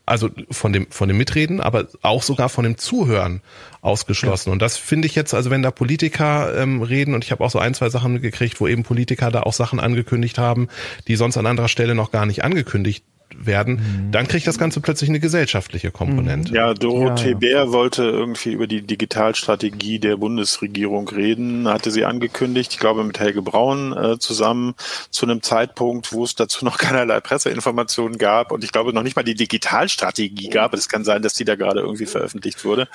also von dem, von dem Mitreden, aber auch sogar von dem Zuhören ausgeschlossen. Ja. Und das finde ich jetzt, also wenn da Politiker ähm, reden, und ich habe auch so ein, zwei Sachen gekriegt, wo eben Politiker da auch Sachen angekündigt haben, die sonst an anderer Stelle noch gar nicht angekündigt werden, mhm. dann kriegt das Ganze plötzlich eine gesellschaftliche Komponente. Ja, Dorothee ja. Bär wollte irgendwie über die Digitalstrategie der Bundesregierung reden, hatte sie angekündigt, ich glaube mit Helge Braun äh, zusammen, zu einem Zeitpunkt, wo es dazu noch <laughs> keinerlei Presseinformationen gab und ich glaube noch nicht mal die Digitalstrategie gab. Es kann sein, dass die da gerade irgendwie veröffentlicht wurde.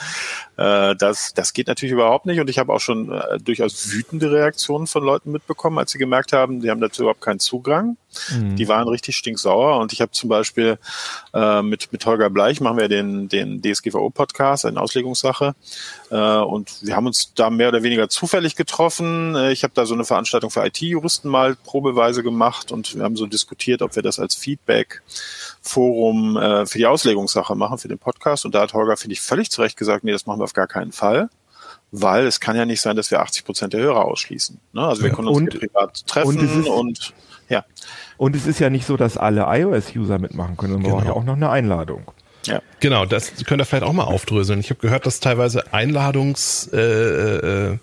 Äh, das, das geht natürlich überhaupt nicht und ich habe auch schon äh, durchaus wütende Reaktionen von Leuten mitbekommen, als sie gemerkt haben, die haben dazu überhaupt keinen Zugang. Mhm. Die waren richtig stinksauer und ich habe zum Beispiel äh, mit, mit Holger Bleich machen wir den, den DSGVO-Podcast, eine Auslegungssache äh, und wir haben uns da mehr oder weniger zufällig getroffen. Äh, ich habe da so eine Veranstaltung für IT-Juristen mal probeweise gemacht und wir haben so diskutiert, ob wir das als Feedback-Forum äh, für die Auslegungssache machen, für den Podcast und da hat Holger, finde ich, völlig zu Recht gesagt, nee, das machen wir auf gar keinen Fall weil es kann ja nicht sein, dass wir 80 Prozent der Hörer ausschließen. Ne? Also wir können uns und, privat treffen und, und, ja. Und es ist ja nicht so, dass alle iOS-User mitmachen können, sondern genau. brauchen ja auch noch eine Einladung. Ja. Genau, das könnt ihr vielleicht auch mal aufdröseln. Ich habe gehört, dass teilweise Einladungs äh, äh,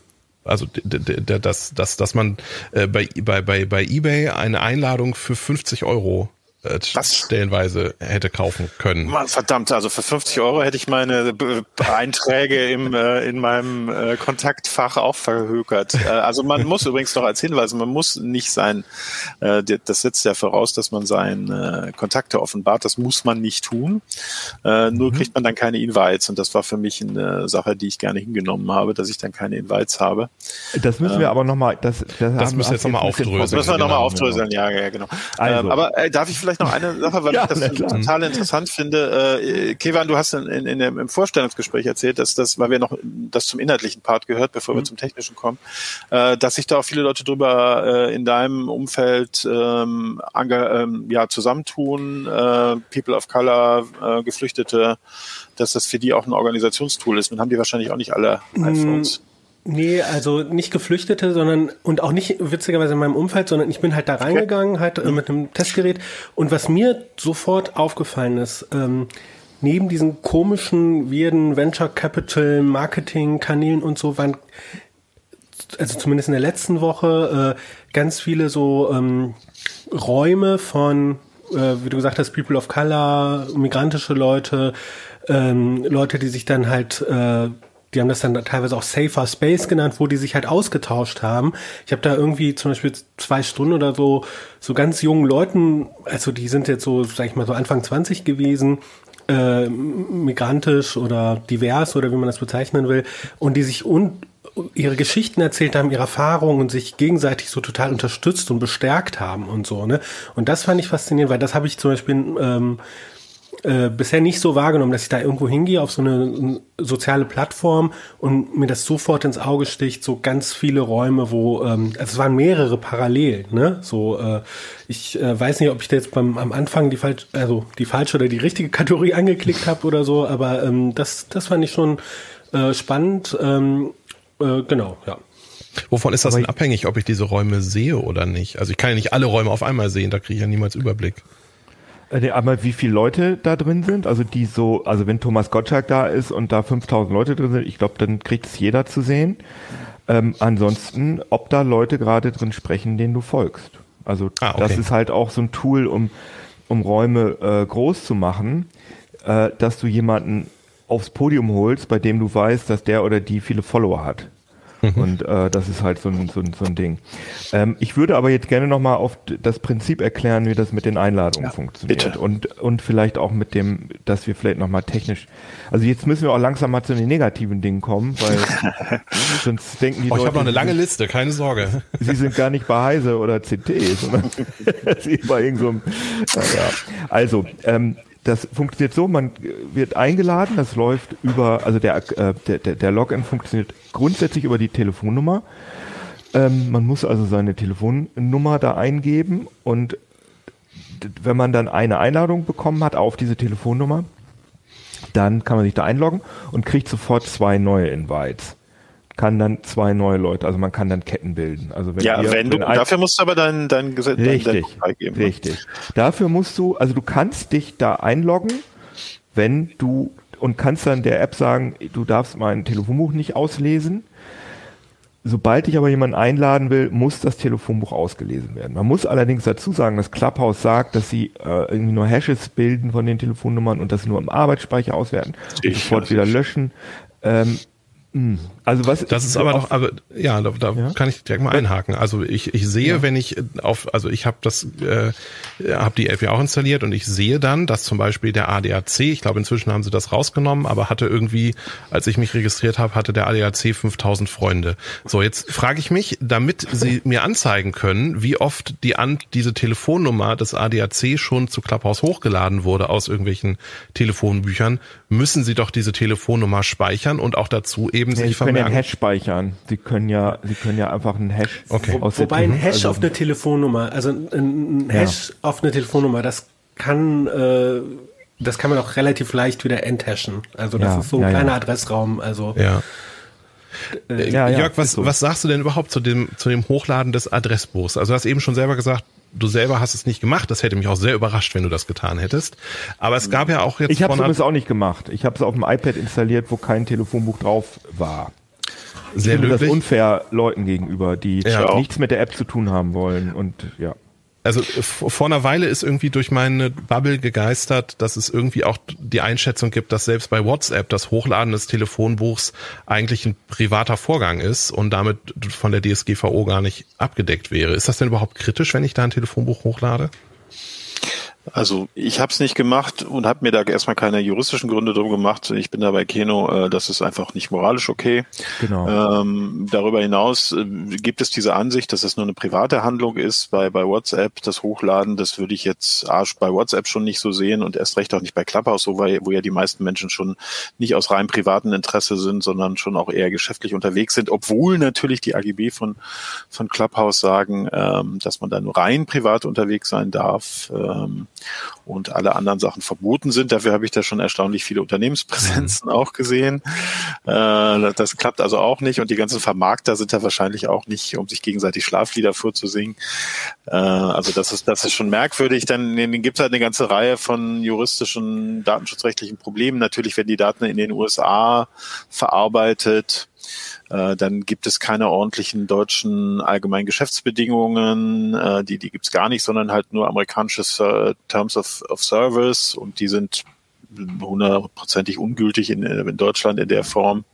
also dass, dass, dass man äh, bei, bei, bei, bei eBay eine Einladung für 50 Euro äh, stellenweise hätte kaufen können. Mann, verdammt, also für 50 Euro hätte ich meine Einträge im, äh, in meinem äh, Kontaktfach auch verhökert. Äh, also man muss übrigens noch als Hinweis, man muss nicht sein, äh, das setzt ja voraus, dass man seine äh, Kontakte offenbart, das muss man nicht tun. Äh, nur mhm. kriegt man dann keine Invites und das war für mich eine Sache, die ich gerne hingenommen habe, dass ich dann keine Invites habe. Das müssen wir ähm, aber nochmal, das, das, das müssen wir jetzt nochmal aufdröseln. Das müssen wir nochmal genau. aufdröseln, ja, ja, genau. Also. Ähm, aber äh, darf ich vielleicht vielleicht noch eine Sache, weil <laughs> ja, ich das total interessant finde. Äh, Kevan, du hast in, in, in dem, im Vorstellungsgespräch erzählt, dass das, weil wir noch das zum inhaltlichen Part gehört, bevor mhm. wir zum technischen kommen, äh, dass sich da auch viele Leute drüber äh, in deinem Umfeld ähm, ähm, ja, zusammentun, äh, People of Color, äh, Geflüchtete, dass das für die auch ein Organisationstool ist. Nun haben die wahrscheinlich auch nicht alle mhm. Nee, also nicht Geflüchtete, sondern und auch nicht witzigerweise in meinem Umfeld, sondern ich bin halt da reingegangen, halt äh, mit einem Testgerät. Und was mir sofort aufgefallen ist, ähm, neben diesen komischen, weirden Venture Capital Marketing Kanälen und so waren, also zumindest in der letzten Woche, äh, ganz viele so ähm, Räume von, äh, wie du gesagt hast, People of Color, migrantische Leute, ähm, Leute, die sich dann halt äh, die haben das dann teilweise auch Safer Space genannt, wo die sich halt ausgetauscht haben. Ich habe da irgendwie zum Beispiel zwei Stunden oder so so ganz jungen Leuten, also die sind jetzt so, sag ich mal, so Anfang 20 gewesen, äh, migrantisch oder divers oder wie man das bezeichnen will, und die sich un ihre Geschichten erzählt haben, ihre Erfahrungen und sich gegenseitig so total unterstützt und bestärkt haben und so, ne? Und das fand ich faszinierend, weil das habe ich zum Beispiel ähm, äh, bisher nicht so wahrgenommen, dass ich da irgendwo hingehe auf so eine soziale Plattform und mir das sofort ins Auge sticht, so ganz viele Räume, wo, ähm, also es waren mehrere parallel, ne? So, äh, ich äh, weiß nicht, ob ich da jetzt beim am Anfang die falsche, also die falsche oder die richtige <laughs> Kategorie angeklickt habe oder so, aber ähm, das, das fand ich schon äh, spannend. Ähm, äh, genau, ja. Wovon ist das denn abhängig, ob ich diese Räume sehe oder nicht? Also ich kann ja nicht alle Räume auf einmal sehen, da kriege ich ja niemals Überblick. Äh, aber wie viele Leute da drin sind, also die so, also wenn Thomas Gottschalk da ist und da 5000 Leute drin sind, ich glaube, dann kriegt es jeder zu sehen. Ähm, ansonsten, ob da Leute gerade drin sprechen, denen du folgst. Also ah, okay. das ist halt auch so ein Tool, um, um Räume äh, groß zu machen, äh, dass du jemanden aufs Podium holst, bei dem du weißt, dass der oder die viele Follower hat. Mhm. Und äh, das ist halt so ein, so ein, so ein Ding. Ähm, ich würde aber jetzt gerne nochmal auf das Prinzip erklären, wie das mit den Einladungen ja, funktioniert. Bitte. Und, und vielleicht auch mit dem, dass wir vielleicht nochmal technisch. Also jetzt müssen wir auch langsam mal zu den negativen Dingen kommen, weil <laughs> sonst denken die oh, Leute. Ich habe noch eine lange Liste, keine Sorge. <laughs> Sie sind gar nicht bei Heise oder CT, sondern <laughs> sie bei irgendeinem. So ja. Also, ähm, das funktioniert so, man wird eingeladen, das läuft über, also der, äh, der, der Login funktioniert grundsätzlich über die Telefonnummer. Ähm, man muss also seine Telefonnummer da eingeben und wenn man dann eine Einladung bekommen hat auf diese Telefonnummer, dann kann man sich da einloggen und kriegt sofort zwei neue Invites kann dann zwei neue Leute, also man kann dann Ketten bilden. Also wenn ja, ihr, wenn du, wenn dafür musst du aber dein, dein Gesetz richtig, freigeben. Ne? Richtig. Dafür musst du, also du kannst dich da einloggen, wenn du und kannst dann der App sagen, du darfst mein Telefonbuch nicht auslesen. Sobald ich aber jemanden einladen will, muss das Telefonbuch ausgelesen werden. Man muss allerdings dazu sagen, dass Clubhouse sagt, dass sie äh, irgendwie nur Hashes bilden von den Telefonnummern und das nur im Arbeitsspeicher auswerten und sofort wieder löschen. Ähm, Hm. Also was? Das ist aber doch, aber ja, da, da ja? kann ich direkt mal einhaken. Also ich, ich sehe, ja. wenn ich auf, also ich habe das, äh, habe die App ja auch installiert und ich sehe dann, dass zum Beispiel der ADAC, ich glaube inzwischen haben sie das rausgenommen, aber hatte irgendwie, als ich mich registriert habe, hatte der ADAC 5000 Freunde. So jetzt frage ich mich, damit sie <laughs> mir anzeigen können, wie oft die an diese Telefonnummer des ADAC schon zu Clubhouse hochgeladen wurde aus irgendwelchen Telefonbüchern, müssen sie doch diese Telefonnummer speichern und auch dazu eben nee, sich vermerken. Sie können ja einen Hash speichern. Sie können ja, Sie können ja einfach einen Hash. Okay. Wo, wobei ein Hash also, auf eine Telefonnummer, also ein Hash ja. auf eine Telefonnummer, das kann, äh, das kann man auch relativ leicht wieder enthashen. Also das ja, ist so ein ja, kleiner Adressraum. Also ja. Äh, ja, Jörg, was, so. was sagst du denn überhaupt zu dem, zu dem Hochladen des Adressbuchs? Also du hast eben schon selber gesagt, du selber hast es nicht gemacht. Das hätte mich auch sehr überrascht, wenn du das getan hättest. Aber es gab ja auch jetzt. Ich habe es übrigens auch nicht gemacht. Ich habe es auf dem iPad installiert, wo kein Telefonbuch drauf war. Sehr ich finde das unfair Leuten gegenüber, die ja. nichts mit der App zu tun haben wollen und ja also vor einer Weile ist irgendwie durch meine Bubble gegeistert, dass es irgendwie auch die Einschätzung gibt, dass selbst bei WhatsApp das Hochladen des Telefonbuchs eigentlich ein privater Vorgang ist und damit von der DSGVO gar nicht abgedeckt wäre. Ist das denn überhaupt kritisch, wenn ich da ein Telefonbuch hochlade? Also ich habe es nicht gemacht und habe mir da erstmal keine juristischen Gründe drum gemacht. Ich bin da bei Keno, äh, das ist einfach nicht moralisch okay. Genau. Ähm, darüber hinaus äh, gibt es diese Ansicht, dass es nur eine private Handlung ist. Bei, bei WhatsApp, das Hochladen, das würde ich jetzt Arsch bei WhatsApp schon nicht so sehen und erst recht auch nicht bei Clubhouse, so, weil, wo ja die meisten Menschen schon nicht aus rein privaten Interesse sind, sondern schon auch eher geschäftlich unterwegs sind, obwohl natürlich die AGB von, von Clubhouse sagen, ähm, dass man da nur rein privat unterwegs sein darf. Ähm, und alle anderen Sachen verboten sind. Dafür habe ich da schon erstaunlich viele Unternehmenspräsenzen mhm. auch gesehen. Äh, das klappt also auch nicht und die ganzen Vermarkter sind da wahrscheinlich auch nicht, um sich gegenseitig Schlaflieder vorzusingen. Äh, also das ist, das ist schon merkwürdig. Dann, dann gibt es halt eine ganze Reihe von juristischen, datenschutzrechtlichen Problemen. Natürlich werden die Daten in den USA verarbeitet äh, dann gibt es keine ordentlichen deutschen allgemeinen Geschäftsbedingungen, äh, die, die gibt es gar nicht, sondern halt nur amerikanisches äh, Terms of, of Service und die sind hundertprozentig ungültig in, in Deutschland in der Form.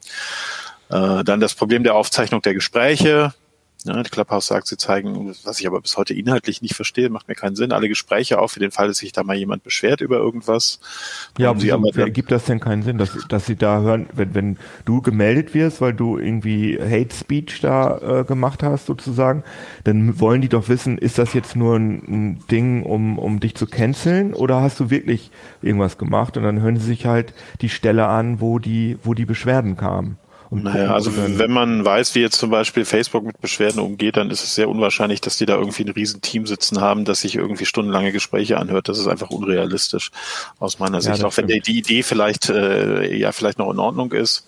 Äh, dann das Problem der Aufzeichnung der Gespräche. Die Clubhouse sagt, sie zeigen, was ich aber bis heute inhaltlich nicht verstehe, macht mir keinen Sinn, alle Gespräche auf für den Fall, dass sich da mal jemand beschwert über irgendwas. Ja, aber sie aber dann, gibt das denn keinen Sinn, dass, dass sie da hören, wenn, wenn du gemeldet wirst, weil du irgendwie Hate Speech da äh, gemacht hast sozusagen, dann wollen die doch wissen, ist das jetzt nur ein, ein Ding, um, um dich zu canceln oder hast du wirklich irgendwas gemacht? Und dann hören sie sich halt die Stelle an, wo die, wo die Beschwerden kamen. Und naja, also wenn man weiß, wie jetzt zum Beispiel Facebook mit Beschwerden umgeht, dann ist es sehr unwahrscheinlich, dass die da irgendwie ein Riesenteam sitzen haben, das sich irgendwie stundenlange Gespräche anhört. Das ist einfach unrealistisch aus meiner Sicht. Auch wenn die, die Idee vielleicht äh, ja vielleicht noch in Ordnung ist.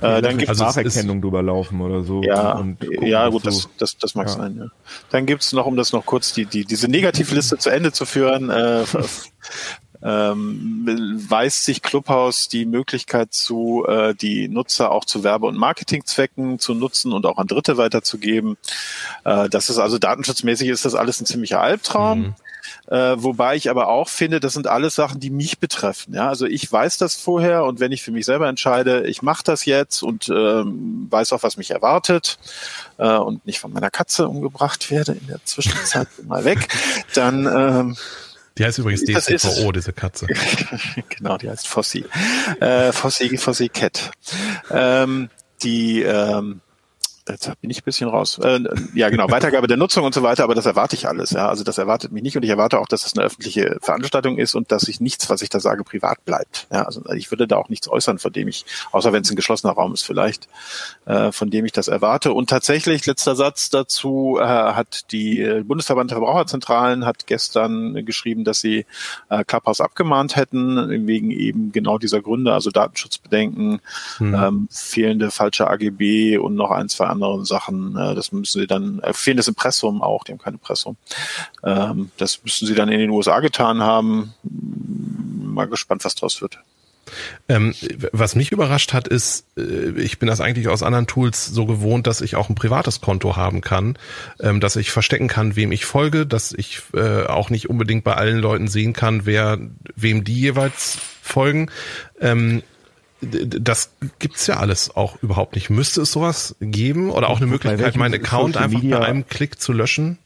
Äh, dann gibt es also Nacherkennung drüber laufen oder so. Ja, ja gut, das, das, das mag ja. sein. Ja. Dann gibt es noch, um das noch kurz die, die diese Negativliste zu Ende zu führen, äh, <laughs> ähm, weist sich Clubhouse die Möglichkeit zu, äh, die Nutzer auch zu Werbe- und Marketingzwecken zu nutzen und auch an Dritte weiterzugeben. Äh, das ist also datenschutzmäßig ist das alles ein ziemlicher Albtraum. Mhm. Äh, wobei ich aber auch finde, das sind alles Sachen, die mich betreffen. Ja, also ich weiß das vorher und wenn ich für mich selber entscheide, ich mache das jetzt und ähm, weiß auch, was mich erwartet äh, und nicht von meiner Katze umgebracht werde in der Zwischenzeit <laughs> mal weg, dann ähm, die heißt übrigens DSGVO, diese Katze. <laughs> genau, die heißt Fossi. Äh, Fossi, Fossi Cat. Ähm, die ähm, jetzt bin ich ein bisschen raus. Äh, ja, genau, Weitergabe der Nutzung und so weiter, aber das erwarte ich alles. Ja, also das erwartet mich nicht und ich erwarte auch, dass das eine öffentliche Veranstaltung ist und dass ich nichts, was ich da sage, privat bleibt. Ja, also ich würde da auch nichts äußern, von dem ich, außer wenn es ein geschlossener Raum ist vielleicht, äh, von dem ich das erwarte. Und tatsächlich letzter Satz dazu äh, hat die äh, Bundesverband der Verbraucherzentralen hat gestern geschrieben, dass sie äh, Clubhouse abgemahnt hätten wegen eben genau dieser Gründe, also Datenschutzbedenken, mhm. ähm, fehlende falsche AGB und noch ein zwei andere anderen Sachen. Äh, das müssen sie dann, äh, fehlendes Impressum auch, die haben kein Impressum. Ähm, das müssen sie dann in den USA getan haben. Mal gespannt, was draus wird. Ähm, was mich überrascht hat, ist, äh, ich bin das eigentlich aus anderen Tools so gewohnt, dass ich auch ein privates Konto haben kann, ähm, dass ich verstecken kann, wem ich folge, dass ich äh, auch nicht unbedingt bei allen Leuten sehen kann, wer wem die jeweils folgen. Ähm, das gibt's ja alles auch überhaupt nicht. Müsste es sowas geben oder auch eine Möglichkeit, meinen Account Social einfach Media bei einem Klick zu löschen?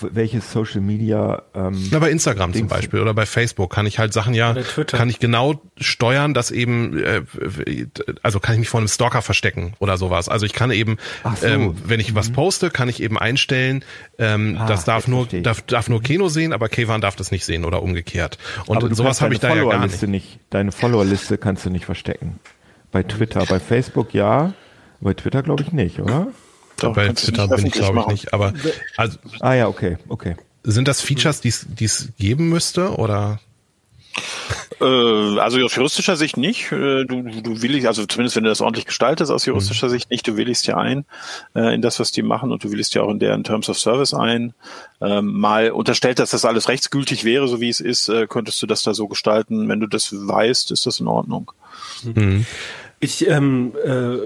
Welches Social Media. Ähm, Na, bei Instagram Dings. zum Beispiel oder bei Facebook kann ich halt Sachen ja, kann ich genau steuern, dass eben, äh, also kann ich mich vor einem Stalker verstecken oder sowas. Also ich kann eben, so. ähm, wenn ich mhm. was poste, kann ich eben einstellen, ähm, ah, das darf nur, darf, darf nur Keno sehen, aber Kevan darf das nicht sehen oder umgekehrt. Und aber sowas habe ich da ja gar nicht. nicht. Deine Followerliste kannst du nicht verstecken. Bei Twitter, bei Facebook ja, bei Twitter glaube ich nicht, oder? Doch, bei Twitter bin ich glaube ich nicht, aber also, ah ja, okay, okay. Sind das Features, die es geben müsste oder? Äh, also aus juristischer Sicht nicht. Äh, du, du willigst, also zumindest wenn du das ordentlich gestaltest, aus juristischer mhm. Sicht nicht. Du willigst ja ein äh, in das, was die machen und du willigst ja auch in deren Terms of Service ein. Ähm, mal unterstellt, dass das alles rechtsgültig wäre, so wie es ist, äh, könntest du das da so gestalten. Wenn du das weißt, ist das in Ordnung. Mhm. Ich ähm, äh,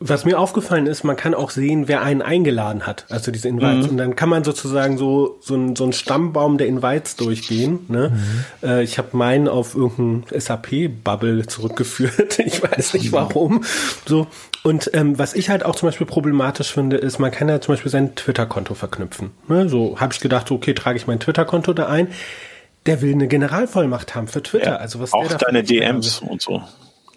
was mir aufgefallen ist, man kann auch sehen, wer einen eingeladen hat, also diese Invites. Mhm. Und dann kann man sozusagen so, so, ein, so einen Stammbaum der Invites durchgehen. Ne? Mhm. Äh, ich habe meinen auf irgendeinen SAP-Bubble zurückgeführt. <laughs> ich weiß nicht warum. So. Und ähm, was ich halt auch zum Beispiel problematisch finde, ist, man kann ja zum Beispiel sein Twitter-Konto verknüpfen. Ne? So habe ich gedacht, okay, trage ich mein Twitter-Konto da ein. Der will eine Generalvollmacht haben für Twitter. Ja, also was auch deine DMs und so.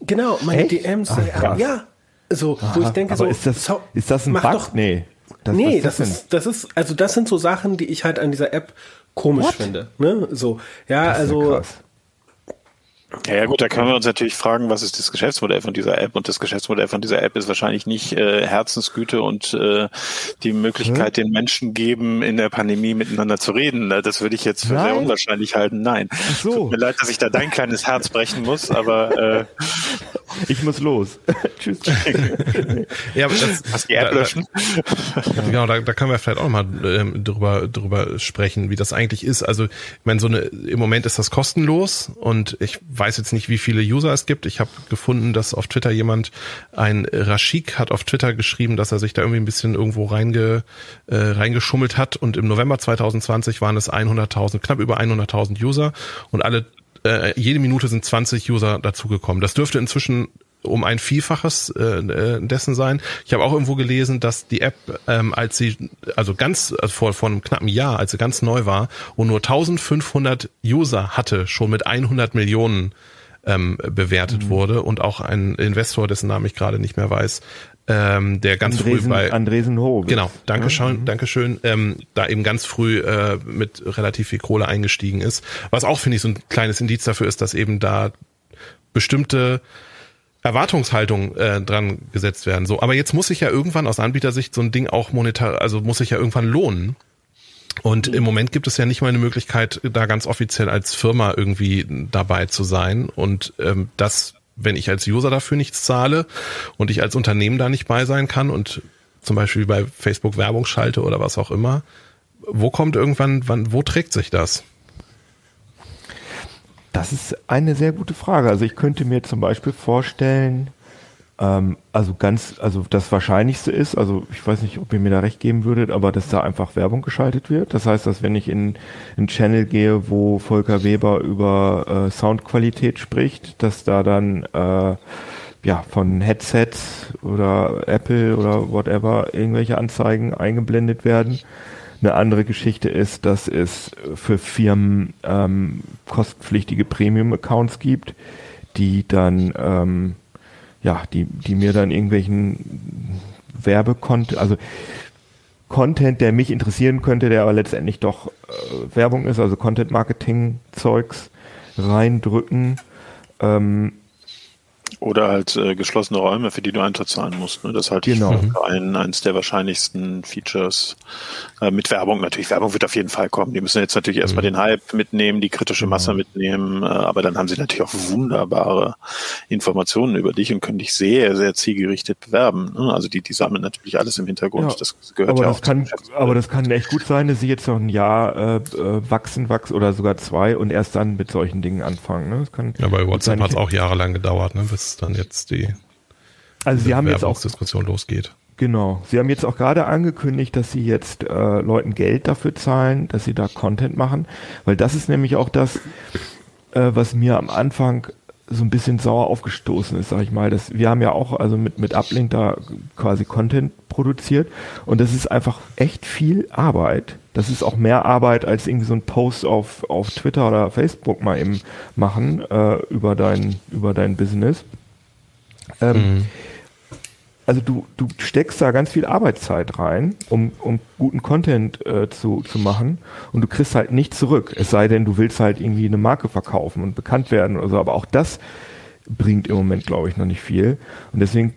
Genau, meine Echt? DMs. Ach, ja, so, Aha, wo ich denke, so, ist das, so, ist das ein Bug? Doch, nee. Das, nee, das, das ist, das ist, also das sind so Sachen, die ich halt an dieser App komisch What? finde. Ne? So, ja, also. Ja ja, ja, gut, da können wir uns natürlich fragen, was ist das Geschäftsmodell von dieser App? Und das Geschäftsmodell von dieser App ist wahrscheinlich nicht äh, Herzensgüte und äh, die Möglichkeit, hm? den Menschen geben, in der Pandemie miteinander zu reden. Das würde ich jetzt für Nein. sehr unwahrscheinlich halten. Nein. Ach so. Tut mir leid, dass ich da dein kleines Herz brechen muss, aber äh, ich muss los. <laughs> Tschüss. <laughs> ja, aber das, Hast die App löschen? Da, genau, da, da können wir vielleicht auch mal ähm, drüber, drüber sprechen, wie das eigentlich ist. Also, ich meine, so eine, im Moment ist das kostenlos und ich weiß jetzt nicht, wie viele User es gibt. Ich habe gefunden, dass auf Twitter jemand, ein Rashik hat auf Twitter geschrieben, dass er sich da irgendwie ein bisschen irgendwo reinge, äh, reingeschummelt hat und im November 2020 waren es 100.000, knapp über 100.000 User und alle äh, jede Minute sind 20 User dazugekommen. Das dürfte inzwischen um ein Vielfaches äh, äh, dessen sein. Ich habe auch irgendwo gelesen, dass die App, ähm, als sie, also ganz also vor, vor einem knappen Jahr, als sie ganz neu war und nur 1500 User hatte, schon mit 100 Millionen ähm, bewertet mhm. wurde und auch ein Investor, dessen Namen ich gerade nicht mehr weiß, ähm, der ganz Andresen, früh bei Andresen Ho. Genau, danke schön, mhm. danke schön, ähm, da eben ganz früh äh, mit relativ viel Kohle eingestiegen ist. Was auch finde ich so ein kleines Indiz dafür ist, dass eben da bestimmte Erwartungshaltung äh, dran gesetzt werden. So, aber jetzt muss sich ja irgendwann aus Anbietersicht so ein Ding auch monetar, also muss sich ja irgendwann lohnen. Und im Moment gibt es ja nicht mal eine Möglichkeit, da ganz offiziell als Firma irgendwie dabei zu sein. Und ähm, das wenn ich als User dafür nichts zahle und ich als Unternehmen da nicht bei sein kann und zum Beispiel bei Facebook Werbung schalte oder was auch immer, wo kommt irgendwann, wann, wo trägt sich das? Das ist eine sehr gute Frage. Also ich könnte mir zum Beispiel vorstellen, ähm, also ganz, also das Wahrscheinlichste ist, also ich weiß nicht, ob ihr mir da recht geben würdet, aber dass da einfach Werbung geschaltet wird. Das heißt, dass wenn ich in einen Channel gehe, wo Volker Weber über äh, Soundqualität spricht, dass da dann äh, ja von Headsets oder Apple oder whatever irgendwelche Anzeigen eingeblendet werden. Eine andere Geschichte ist, dass es für Firmen ähm, kostenpflichtige Premium-Accounts gibt, die dann ähm, ja, die, die mir dann irgendwelchen Werbecontent, also Content, der mich interessieren könnte, der aber letztendlich doch äh, Werbung ist, also Content-Marketing-Zeugs reindrücken. Ähm, oder halt äh, geschlossene Räume, für die du Eintritt zahlen musst. Ne? Das halte genau. ich für ein, eines der wahrscheinlichsten Features. Äh, mit Werbung natürlich. Werbung wird auf jeden Fall kommen. Die müssen jetzt natürlich mhm. erstmal den Hype mitnehmen, die kritische genau. Masse mitnehmen, äh, aber dann haben sie natürlich auch wunderbare Informationen über dich und können dich sehr, sehr zielgerichtet bewerben. Ne? Also die, die sammeln natürlich alles im Hintergrund. Ja, das gehört aber ja das auch kann, Aber das kann echt gut sein, dass sie jetzt noch ein Jahr äh, äh, wachsen, wachsen oder sogar zwei und erst dann mit solchen Dingen anfangen. Ne? Das kann ja, bei WhatsApp hat es auch jahrelang gedauert, ne? bis dann jetzt die also sie haben jetzt auch Diskussion losgeht. Genau. Sie haben jetzt auch gerade angekündigt, dass Sie jetzt äh, Leuten Geld dafür zahlen, dass Sie da Content machen, weil das ist nämlich auch das, äh, was mir am Anfang so ein bisschen sauer aufgestoßen ist, sag ich mal. Das, wir haben ja auch also mit, mit Uplink da quasi Content produziert und das ist einfach echt viel Arbeit. Das ist auch mehr Arbeit als irgendwie so ein Post auf, auf Twitter oder Facebook mal eben machen äh, über dein, über dein Business. Ähm, mhm also du, du steckst da ganz viel Arbeitszeit rein, um, um guten Content äh, zu, zu machen und du kriegst halt nichts zurück. Es sei denn, du willst halt irgendwie eine Marke verkaufen und bekannt werden oder so, aber auch das bringt im Moment, glaube ich, noch nicht viel. Und deswegen,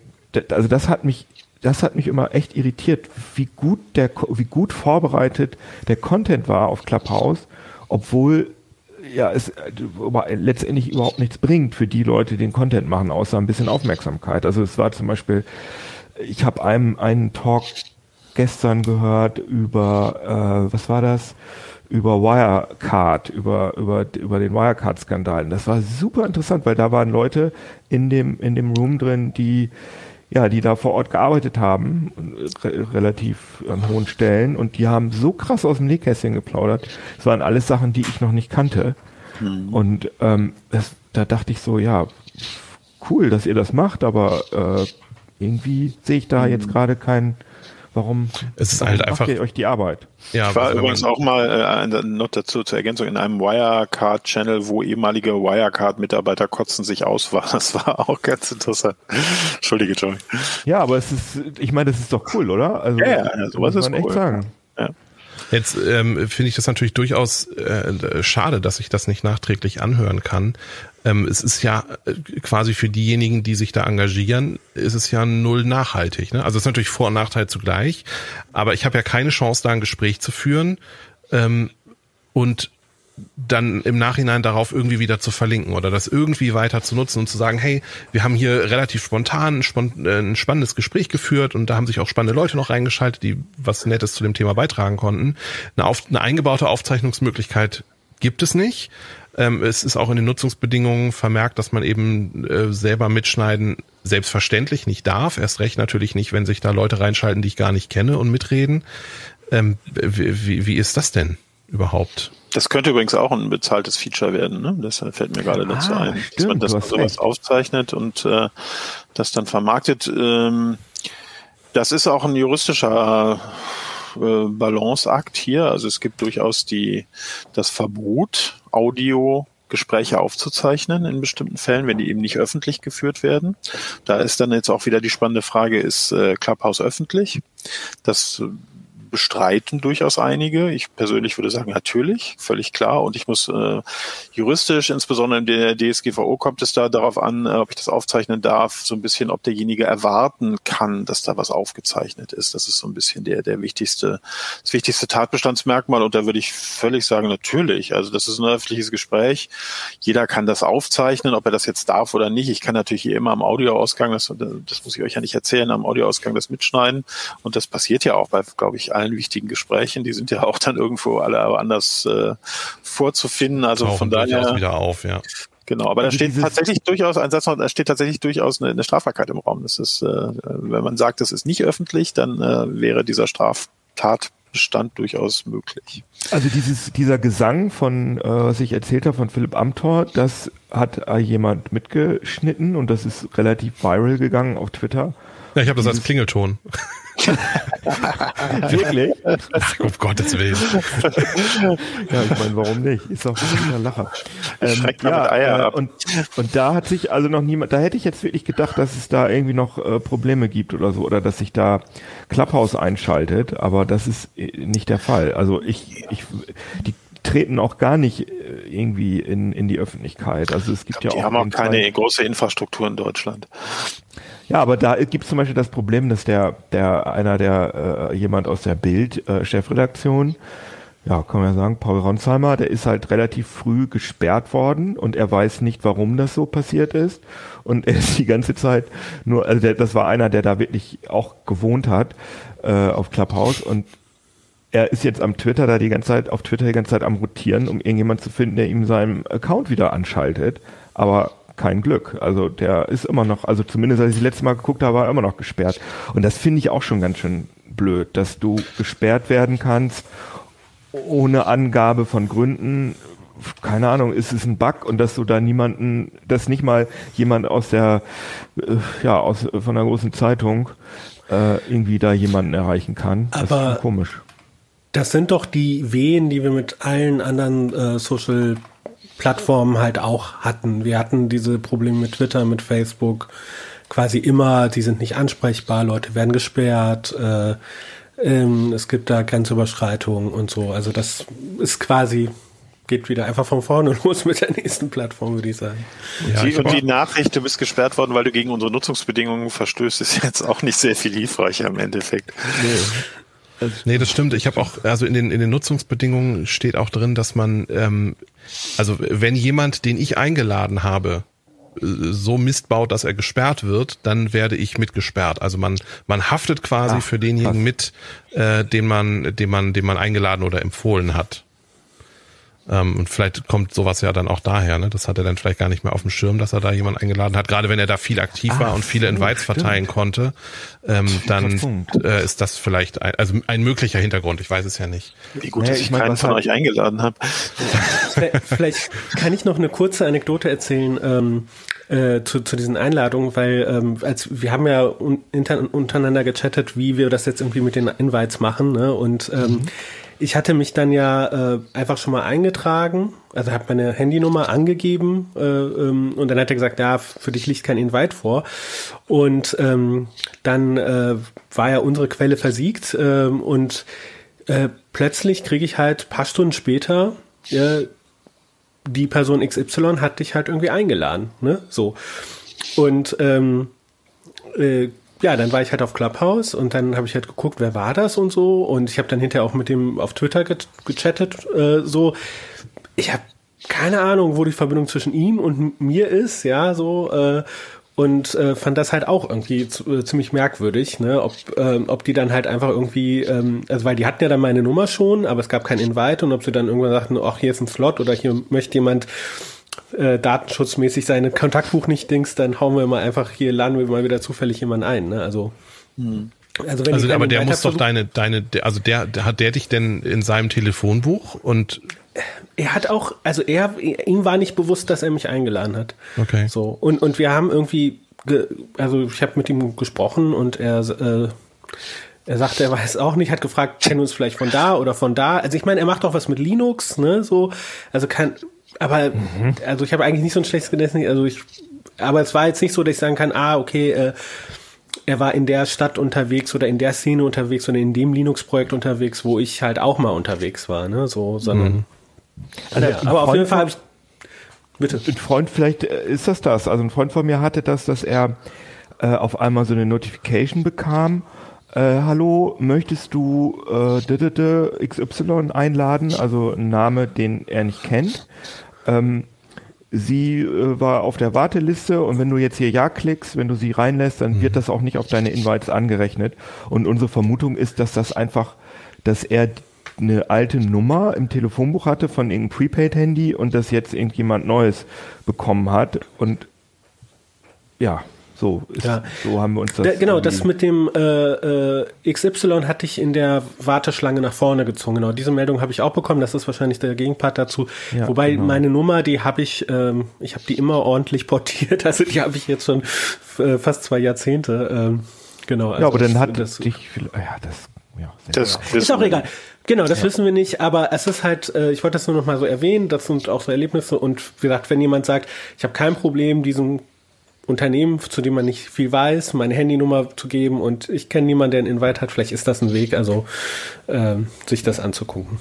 also das hat mich, das hat mich immer echt irritiert, wie gut der, wie gut vorbereitet der Content war auf Clubhouse, obwohl ja, es letztendlich überhaupt nichts bringt für die Leute, die den Content machen, außer ein bisschen Aufmerksamkeit. Also es war zum Beispiel, ich habe einen, einen Talk gestern gehört über, äh, was war das? Über Wirecard, über, über, über den Wirecard-Skandal. Das war super interessant, weil da waren Leute in dem, in dem Room drin, die, ja, die da vor Ort gearbeitet haben, re relativ an hohen Stellen, und die haben so krass aus dem Nähkästchen geplaudert. Das waren alles Sachen, die ich noch nicht kannte. Mhm. Und ähm, das, da dachte ich so, ja, cool, dass ihr das macht, aber äh, irgendwie sehe ich da mhm. jetzt gerade keinen Warum, es ist halt einfach ihr euch die Arbeit? Ja, ich war übrigens auch mal äh, noch dazu zur Ergänzung in einem Wirecard-Channel, wo ehemalige Wirecard-Mitarbeiter kotzen sich aus war. <laughs> Das war auch ganz interessant. Entschuldige, Joey. Ja, aber es ist, ich meine, das ist doch cool, oder? Also, ja, ja sowas ist man cool. echt sagen. Ja. Jetzt ähm, finde ich das natürlich durchaus äh, schade, dass ich das nicht nachträglich anhören kann. Ähm, es ist ja äh, quasi für diejenigen, die sich da engagieren, ist es ja null nachhaltig. Ne? Also es ist natürlich Vor- und Nachteil zugleich, aber ich habe ja keine Chance, da ein Gespräch zu führen. Ähm, und dann im Nachhinein darauf irgendwie wieder zu verlinken oder das irgendwie weiter zu nutzen und zu sagen, hey, wir haben hier relativ spontan ein äh, spannendes Gespräch geführt und da haben sich auch spannende Leute noch reingeschaltet, die was Nettes zu dem Thema beitragen konnten. Eine, auf, eine eingebaute Aufzeichnungsmöglichkeit gibt es nicht. Ähm, es ist auch in den Nutzungsbedingungen vermerkt, dass man eben äh, selber mitschneiden selbstverständlich nicht darf. Erst recht natürlich nicht, wenn sich da Leute reinschalten, die ich gar nicht kenne und mitreden. Ähm, wie, wie ist das denn überhaupt? Das könnte übrigens auch ein bezahltes Feature werden. Ne? Das fällt mir gerade dazu ah, ein, stimmt, dass man, dass man sowas recht. aufzeichnet und äh, das dann vermarktet. Ähm, das ist auch ein juristischer äh, Balanceakt hier. Also es gibt durchaus die, das Verbot, Audio Gespräche aufzuzeichnen in bestimmten Fällen, wenn die eben nicht öffentlich geführt werden. Da ist dann jetzt auch wieder die spannende Frage, ist äh, Clubhouse öffentlich? Das bestreiten durchaus einige. Ich persönlich würde sagen, natürlich, völlig klar. Und ich muss äh, juristisch, insbesondere in der DSGVO, kommt es da darauf an, äh, ob ich das aufzeichnen darf, so ein bisschen, ob derjenige erwarten kann, dass da was aufgezeichnet ist. Das ist so ein bisschen der, der wichtigste, das wichtigste Tatbestandsmerkmal. Und da würde ich völlig sagen, natürlich. Also das ist ein öffentliches Gespräch. Jeder kann das aufzeichnen, ob er das jetzt darf oder nicht. Ich kann natürlich hier immer am Audioausgang, das, das muss ich euch ja nicht erzählen, am Audioausgang das mitschneiden. Und das passiert ja auch bei, glaube ich, allen allen wichtigen Gesprächen. Die sind ja auch dann irgendwo alle anders äh, vorzufinden. Also Tauchen von daher wieder auf, ja. Genau, aber da also steht tatsächlich durchaus ein Satz noch, da steht tatsächlich durchaus eine, eine Strafbarkeit im Raum. Das ist, äh, wenn man sagt, das ist nicht öffentlich, dann äh, wäre dieser Straftatbestand durchaus möglich. Also dieses, dieser Gesang von, äh, was ich erzählt habe von Philipp Amthor, das hat äh, jemand mitgeschnitten und das ist relativ viral gegangen auf Twitter. Ja, ich habe das als Klingelton. <laughs> Wirklich? Ach, um Gottes Willen. ja, ich meine, warum nicht? Ist doch ein Lacher. Ähm, ja, Eier äh, und, und da hat sich also noch niemand, da hätte ich jetzt wirklich gedacht, dass es da irgendwie noch äh, Probleme gibt oder so, oder dass sich da Clubhouse einschaltet, aber das ist äh, nicht der Fall. Also ich, ich, die treten auch gar nicht äh, irgendwie in, in die Öffentlichkeit. Also es gibt glaub, ja auch. Die haben auch keine Fall, große Infrastruktur in Deutschland. Ja, aber da gibt es zum Beispiel das Problem, dass der, der einer der äh, jemand aus der Bild äh, Chefredaktion, ja, kann man ja sagen, Paul Ronsheimer, der ist halt relativ früh gesperrt worden und er weiß nicht, warum das so passiert ist. Und er ist die ganze Zeit nur, also der, das war einer, der da wirklich auch gewohnt hat äh, auf Clubhouse und er ist jetzt am Twitter da die ganze Zeit, auf Twitter die ganze Zeit am rotieren, um irgendjemand zu finden, der ihm seinen Account wieder anschaltet. Aber kein Glück. Also der ist immer noch, also zumindest als ich das letzte Mal geguckt habe, war er immer noch gesperrt. Und das finde ich auch schon ganz schön blöd, dass du gesperrt werden kannst ohne Angabe von Gründen, keine Ahnung, ist es ein Bug und dass du da niemanden, dass nicht mal jemand aus der, äh, ja, aus, von einer großen Zeitung äh, irgendwie da jemanden erreichen kann. Das Aber ist komisch. Das sind doch die Wehen, die wir mit allen anderen äh, Social Plattformen halt auch hatten. Wir hatten diese Probleme mit Twitter, mit Facebook, quasi immer, die sind nicht ansprechbar, Leute werden gesperrt, äh, ähm, es gibt da Grenzüberschreitungen und so. Also das ist quasi geht wieder einfach von vorne <laughs> los mit der nächsten Plattform, würde ich sagen. Ja, die, und die Nachricht, du bist gesperrt worden, weil du gegen unsere Nutzungsbedingungen verstößt, ist jetzt auch nicht sehr viel hilfreicher im Endeffekt. Nee. Nee, das stimmt. Ich habe auch, also in den, in den Nutzungsbedingungen steht auch drin, dass man, ähm, also wenn jemand, den ich eingeladen habe, so Mist baut, dass er gesperrt wird, dann werde ich mitgesperrt. Also man man haftet quasi Ach, für denjenigen krass. mit, äh, den man den man den man eingeladen oder empfohlen hat. Ähm, und vielleicht kommt sowas ja dann auch daher, ne? Das hat er dann vielleicht gar nicht mehr auf dem Schirm, dass er da jemanden eingeladen hat. Gerade wenn er da viel aktiv Ach, war und viele Invites stimmt. verteilen konnte, ähm, dann äh, ist das vielleicht ein, also ein möglicher Hintergrund. Ich weiß es ja nicht. Wie gut, naja, dass ich, ich mein, keinen von euch eingeladen habe. vielleicht kann ich noch eine kurze Anekdote erzählen. Ähm, äh, zu, zu diesen Einladungen, weil ähm, als wir haben ja un, inter, untereinander gechattet, wie wir das jetzt irgendwie mit den Invites machen, ne? Und ähm, mhm ich hatte mich dann ja äh, einfach schon mal eingetragen, also habe meine Handynummer angegeben äh, ähm, und dann hat er gesagt, ja, für dich liegt kein Invite vor. Und ähm, dann äh, war ja unsere Quelle versiegt äh, und äh, plötzlich kriege ich halt paar Stunden später äh, die Person XY hat dich halt irgendwie eingeladen, ne? So. Und ähm, äh, ja, dann war ich halt auf Clubhouse und dann habe ich halt geguckt, wer war das und so. Und ich habe dann hinterher auch mit dem auf Twitter ge gechattet, äh, so. Ich habe keine Ahnung, wo die Verbindung zwischen ihm und mir ist, ja, so. Äh, und äh, fand das halt auch irgendwie äh, ziemlich merkwürdig, ne? ob, äh, ob die dann halt einfach irgendwie, ähm, also weil die hatten ja dann meine Nummer schon, aber es gab kein Invite und ob sie dann irgendwann sagten, ach, hier ist ein Slot oder hier möchte jemand äh, datenschutzmäßig sein Kontaktbuch nicht dings, dann hauen wir mal einfach hier, laden wir mal wieder zufällig jemanden ein. Ne? Also, hm. also, wenn also aber der muss doch deine, deine, also der, der, hat der dich denn in seinem Telefonbuch und er hat auch, also er, ihm war nicht bewusst, dass er mich eingeladen hat. Okay. So und und wir haben irgendwie, ge, also ich habe mit ihm gesprochen und er äh, er sagte, er weiß auch nicht, hat gefragt, kennen wir uns vielleicht von da oder von da. Also ich meine, er macht auch was mit Linux, ne, so, also kann, aber mhm. also ich habe eigentlich nicht so ein schlechtes Gedächtnis. Also ich, aber es war jetzt nicht so, dass ich sagen kann, ah, okay, äh, er war in der Stadt unterwegs oder in der Szene unterwegs oder in dem Linux-Projekt unterwegs, wo ich halt auch mal unterwegs war, ne? So, sondern. Mhm. Also ja, aber auf jeden Fall habe ich. Bitte. Ein Freund, vielleicht äh, ist das das. Also ein Freund von mir hatte das, dass er äh, auf einmal so eine Notification bekam. Äh, hallo, möchtest du äh, XY einladen? Also ein Name, den er nicht kennt. Ähm, sie äh, war auf der Warteliste und wenn du jetzt hier Ja klickst, wenn du sie reinlässt, dann mhm. wird das auch nicht auf deine Invites angerechnet. Und unsere Vermutung ist, dass das einfach, dass er eine alte Nummer im Telefonbuch hatte von irgendeinem Prepaid-Handy und das jetzt irgendjemand Neues bekommen hat und ja, so, ist, ja. so haben wir uns das. Da, genau, das mit dem äh, äh, XY hatte ich in der Warteschlange nach vorne gezogen. Genau, diese Meldung habe ich auch bekommen. Das ist wahrscheinlich der Gegenpart dazu. Ja, Wobei genau. meine Nummer, die habe ich, ähm, ich habe die immer ordentlich portiert. <laughs> Also die habe ich jetzt schon äh, fast zwei Jahrzehnte. Ähm, genau. Also ja, aber dann hat das dich, ja, das, ja, das ist auch egal. Genau, das ja. wissen wir nicht, aber es ist halt, äh, ich wollte das nur noch mal so erwähnen, das sind auch so Erlebnisse und wie gesagt, wenn jemand sagt, ich habe kein Problem, diesen Unternehmen, zu dem man nicht viel weiß, meine Handynummer zu geben und ich kenne niemanden, der einen Invite hat. Vielleicht ist das ein Weg, also äh, sich das anzugucken.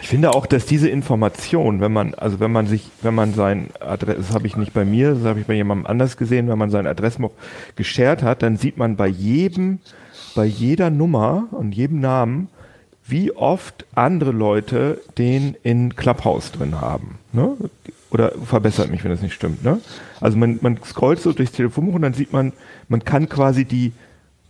Ich finde auch, dass diese Information, wenn man, also wenn man sich, wenn man sein Adress, das habe ich nicht bei mir, das habe ich bei jemandem anders gesehen, wenn man sein Adressbuch geshared hat, dann sieht man bei jedem, bei jeder Nummer und jedem Namen, wie oft andere Leute den in Clubhouse drin haben. Ne? Oder verbessert mich, wenn das nicht stimmt. Ne? Also man, man scrollt so durchs Telefonbuch und dann sieht man, man kann quasi die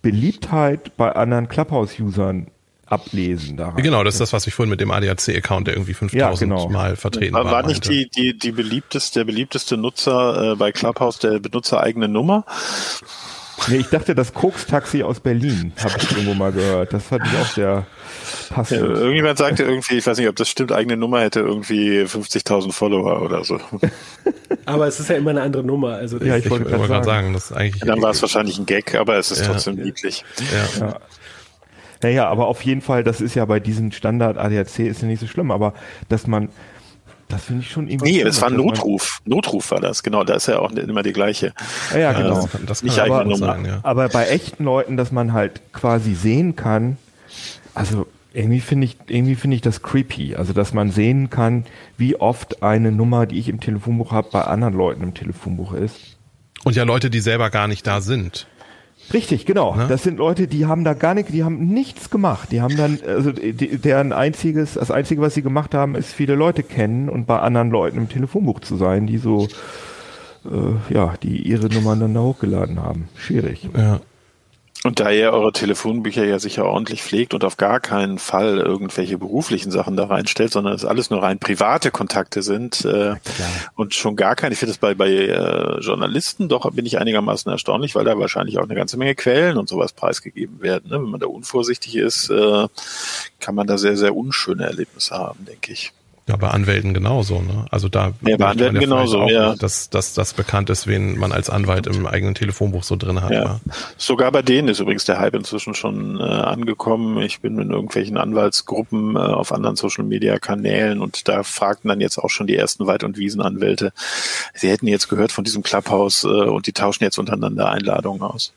Beliebtheit bei anderen Clubhouse-Usern ablesen. Daran. Genau, das ist das, was ich vorhin mit dem ADAC-Account, der irgendwie 5000 ja, genau. Mal vertreten war. War nicht die, die, die beliebteste, der beliebteste Nutzer äh, bei Clubhouse der benutzereigene Nummer? Nee, ich dachte, das Koks-Taxi aus Berlin habe ich irgendwo mal gehört. Das fand ich auch sehr passt. Ja, irgendjemand sagte irgendwie, ich weiß nicht, ob das stimmt, eigene Nummer hätte irgendwie 50.000 Follower oder so. <laughs> Aber es ist ja immer eine andere Nummer. Also Ja, ich Ich wollte gerade sagen. sagen, das ist eigentlich. Dann war es wahrscheinlich ein Gag, aber es ist Ja. trotzdem niedlich. ja. Ja. Naja, aber auf jeden Fall, das ist ja bei diesem Standard ADAC ist ja nicht so schlimm, aber dass man, das finde ich schon irgendwie. Nee, es war ein Notruf. Notruf war das, genau. Da ist ja auch immer die gleiche. Ja, ja, genau. Das kann, das kann Nicht auch Nummer. sagen, ja. Aber bei echten Leuten, dass man halt quasi sehen kann, also irgendwie finde ich, irgendwie finde ich das creepy. Also dass man sehen kann, wie oft eine Nummer, die ich im Telefonbuch habe, bei anderen Leuten im Telefonbuch ist. Und ja, Leute, die selber gar nicht da sind. Richtig, genau. Ne? Das sind Leute, die haben da gar nicht, die haben nichts gemacht. Die haben dann, also die, deren einziges, das einzige, was sie gemacht haben, ist viele Leute kennen und bei anderen Leuten im Telefonbuch zu sein, die so, äh, ja, die ihre Nummern dann da hochgeladen haben. Schwierig. Ja. Und da ihr eure Telefonbücher ja sicher ordentlich pflegt und auf gar keinen Fall irgendwelche beruflichen Sachen da reinstellt, sondern es alles nur rein private Kontakte sind äh, und schon gar keine, ich finde das bei, bei äh, Journalisten doch bin ich einigermaßen erstaunlich, weil da wahrscheinlich auch eine ganze Menge Quellen und sowas preisgegeben werden. Ne? Wenn man da unvorsichtig ist, äh, kann man da sehr, sehr unschöne Erlebnisse haben, denke ich. Ja, bei Anwälten genauso, ne? Also da Ja, bei Anwälten genauso, auch, ja. dass, dass das bekannt ist, wen man als Anwalt im eigenen Telefonbuch so drin hat. Ja. Ja. Sogar bei denen ist übrigens der Hype inzwischen schon äh, angekommen. Ich bin in irgendwelchen Anwaltsgruppen äh, auf anderen Social Media Kanälen und da fragten dann jetzt auch schon die ersten Wald- und Wiesenanwälte. Sie hätten jetzt gehört von diesem Clubhouse äh, und die tauschen jetzt untereinander Einladungen aus.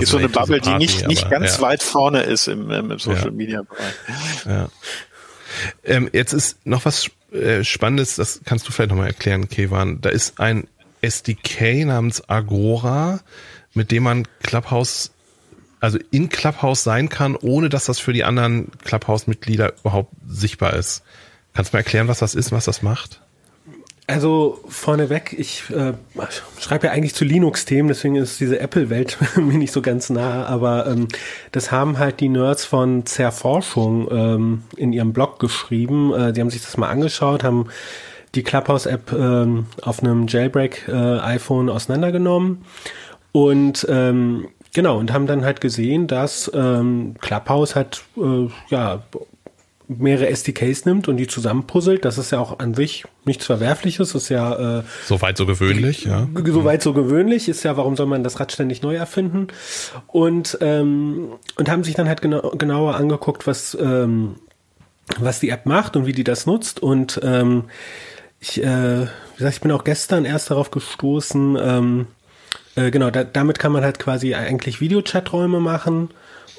Ist so eine Bubble, die Party, nicht, nicht aber, ganz ja. weit vorne ist im, im, Social. Media Bereich. Ja. Ähm, jetzt ist noch was äh, Spannendes, das kannst du vielleicht nochmal erklären, Kevan. Da ist ein SDK namens Agora, mit dem man Clubhouse, also in Clubhouse sein kann, ohne dass das für die anderen Clubhouse-Mitglieder überhaupt sichtbar ist. Kannst du mal erklären, was das ist, was das macht? Also vorneweg, ich äh, schreibe ja eigentlich zu Linux-Themen, deswegen ist diese Apple-Welt <laughs> mir nicht so ganz nah, aber ähm, das haben halt die Nerds von Zerforschung ähm, in ihrem Blog geschrieben. Äh, die haben sich das mal angeschaut, haben die Clubhouse-App ähm, auf einem Jailbreak-iPhone auseinandergenommen und ähm, genau, und haben dann halt gesehen, dass ähm, Clubhouse halt äh, ja mehrere SDKs nimmt und die zusammenpuzzelt. Das ist ja auch an sich nichts Verwerfliches, ist ja äh, Soweit so gewöhnlich, ja. soweit so gewöhnlich, ist ja, warum soll man das Rad ständig neu erfinden? Und, ähm, und haben sich dann halt genau, genauer angeguckt, was, ähm, was die App macht und wie die das nutzt. Und ähm, ich, äh, wie gesagt, ich bin auch gestern erst darauf gestoßen, ähm, äh, genau, da, damit kann man halt quasi eigentlich Videochaträume machen.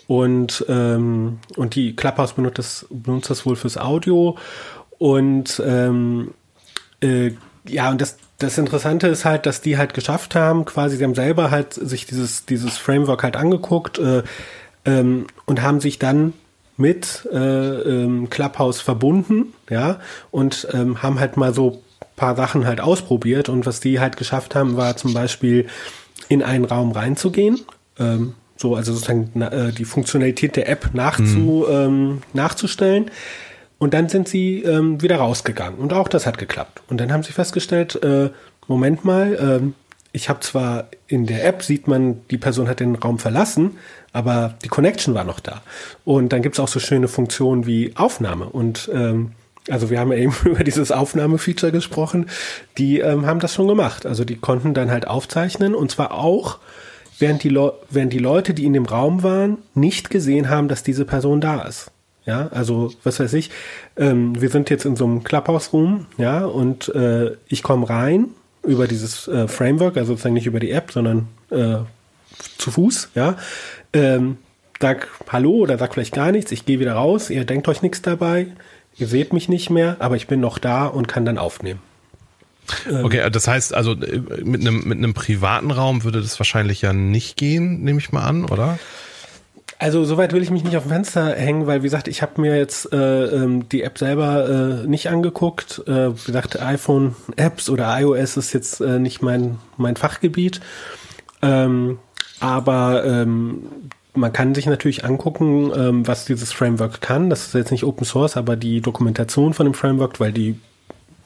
Und, ähm, und die Clubhouse benutzt das, benutzt das wohl fürs Audio. Und ähm, äh, ja, und das, das Interessante ist halt, dass die halt geschafft haben, quasi, sie haben selber halt sich dieses, dieses Framework halt angeguckt äh, ähm, und haben sich dann mit äh, ähm, Clubhouse verbunden, ja, und ähm, haben halt mal so paar Sachen halt ausprobiert und was die halt geschafft haben, war zum Beispiel in einen Raum reinzugehen, ähm, so, also sozusagen na, äh, die Funktionalität der App nachzu, ähm, nachzustellen. Und dann sind sie ähm, wieder rausgegangen. Und auch das hat geklappt. Und dann haben sie festgestellt, äh, Moment mal, ähm, ich habe zwar in der App sieht man, die Person hat den Raum verlassen, aber die Connection war noch da. Und dann gibt's auch so schöne Funktionen wie Aufnahme. Und ähm, also wir haben ja eben <laughs> über dieses Aufnahmefeature gesprochen. Die ähm, haben das schon gemacht. Also die konnten dann halt aufzeichnen und zwar auch, während die, Leu während die Leute, die in dem Raum waren, nicht gesehen haben, dass diese Person da ist. Ja, also was weiß ich, ähm, wir sind jetzt in so einem Clubhouse-Room, ja, und äh, ich komme rein über dieses äh, Framework, also sozusagen nicht über die App, sondern äh, zu Fuß, ja, ähm, sag Hallo oder sag vielleicht gar nichts, ich gehe wieder raus, ihr denkt euch nichts dabei, ihr seht mich nicht mehr, aber ich bin noch da und kann dann aufnehmen. Okay, das heißt also äh, mit einem mit einem privaten Raum würde das wahrscheinlich ja nicht gehen, nehme ich mal an, oder? Also soweit will ich mich nicht auf dem Fenster hängen, weil wie gesagt, ich habe mir jetzt äh, ähm, die App selber äh, nicht angeguckt. Äh, wie gesagt, iPhone-Apps oder iOS ist jetzt äh, nicht mein mein Fachgebiet. Ähm, aber ähm, man kann sich natürlich angucken, ähm, was dieses Framework kann. Das ist jetzt nicht Open Source, aber die Dokumentation von dem Framework, weil die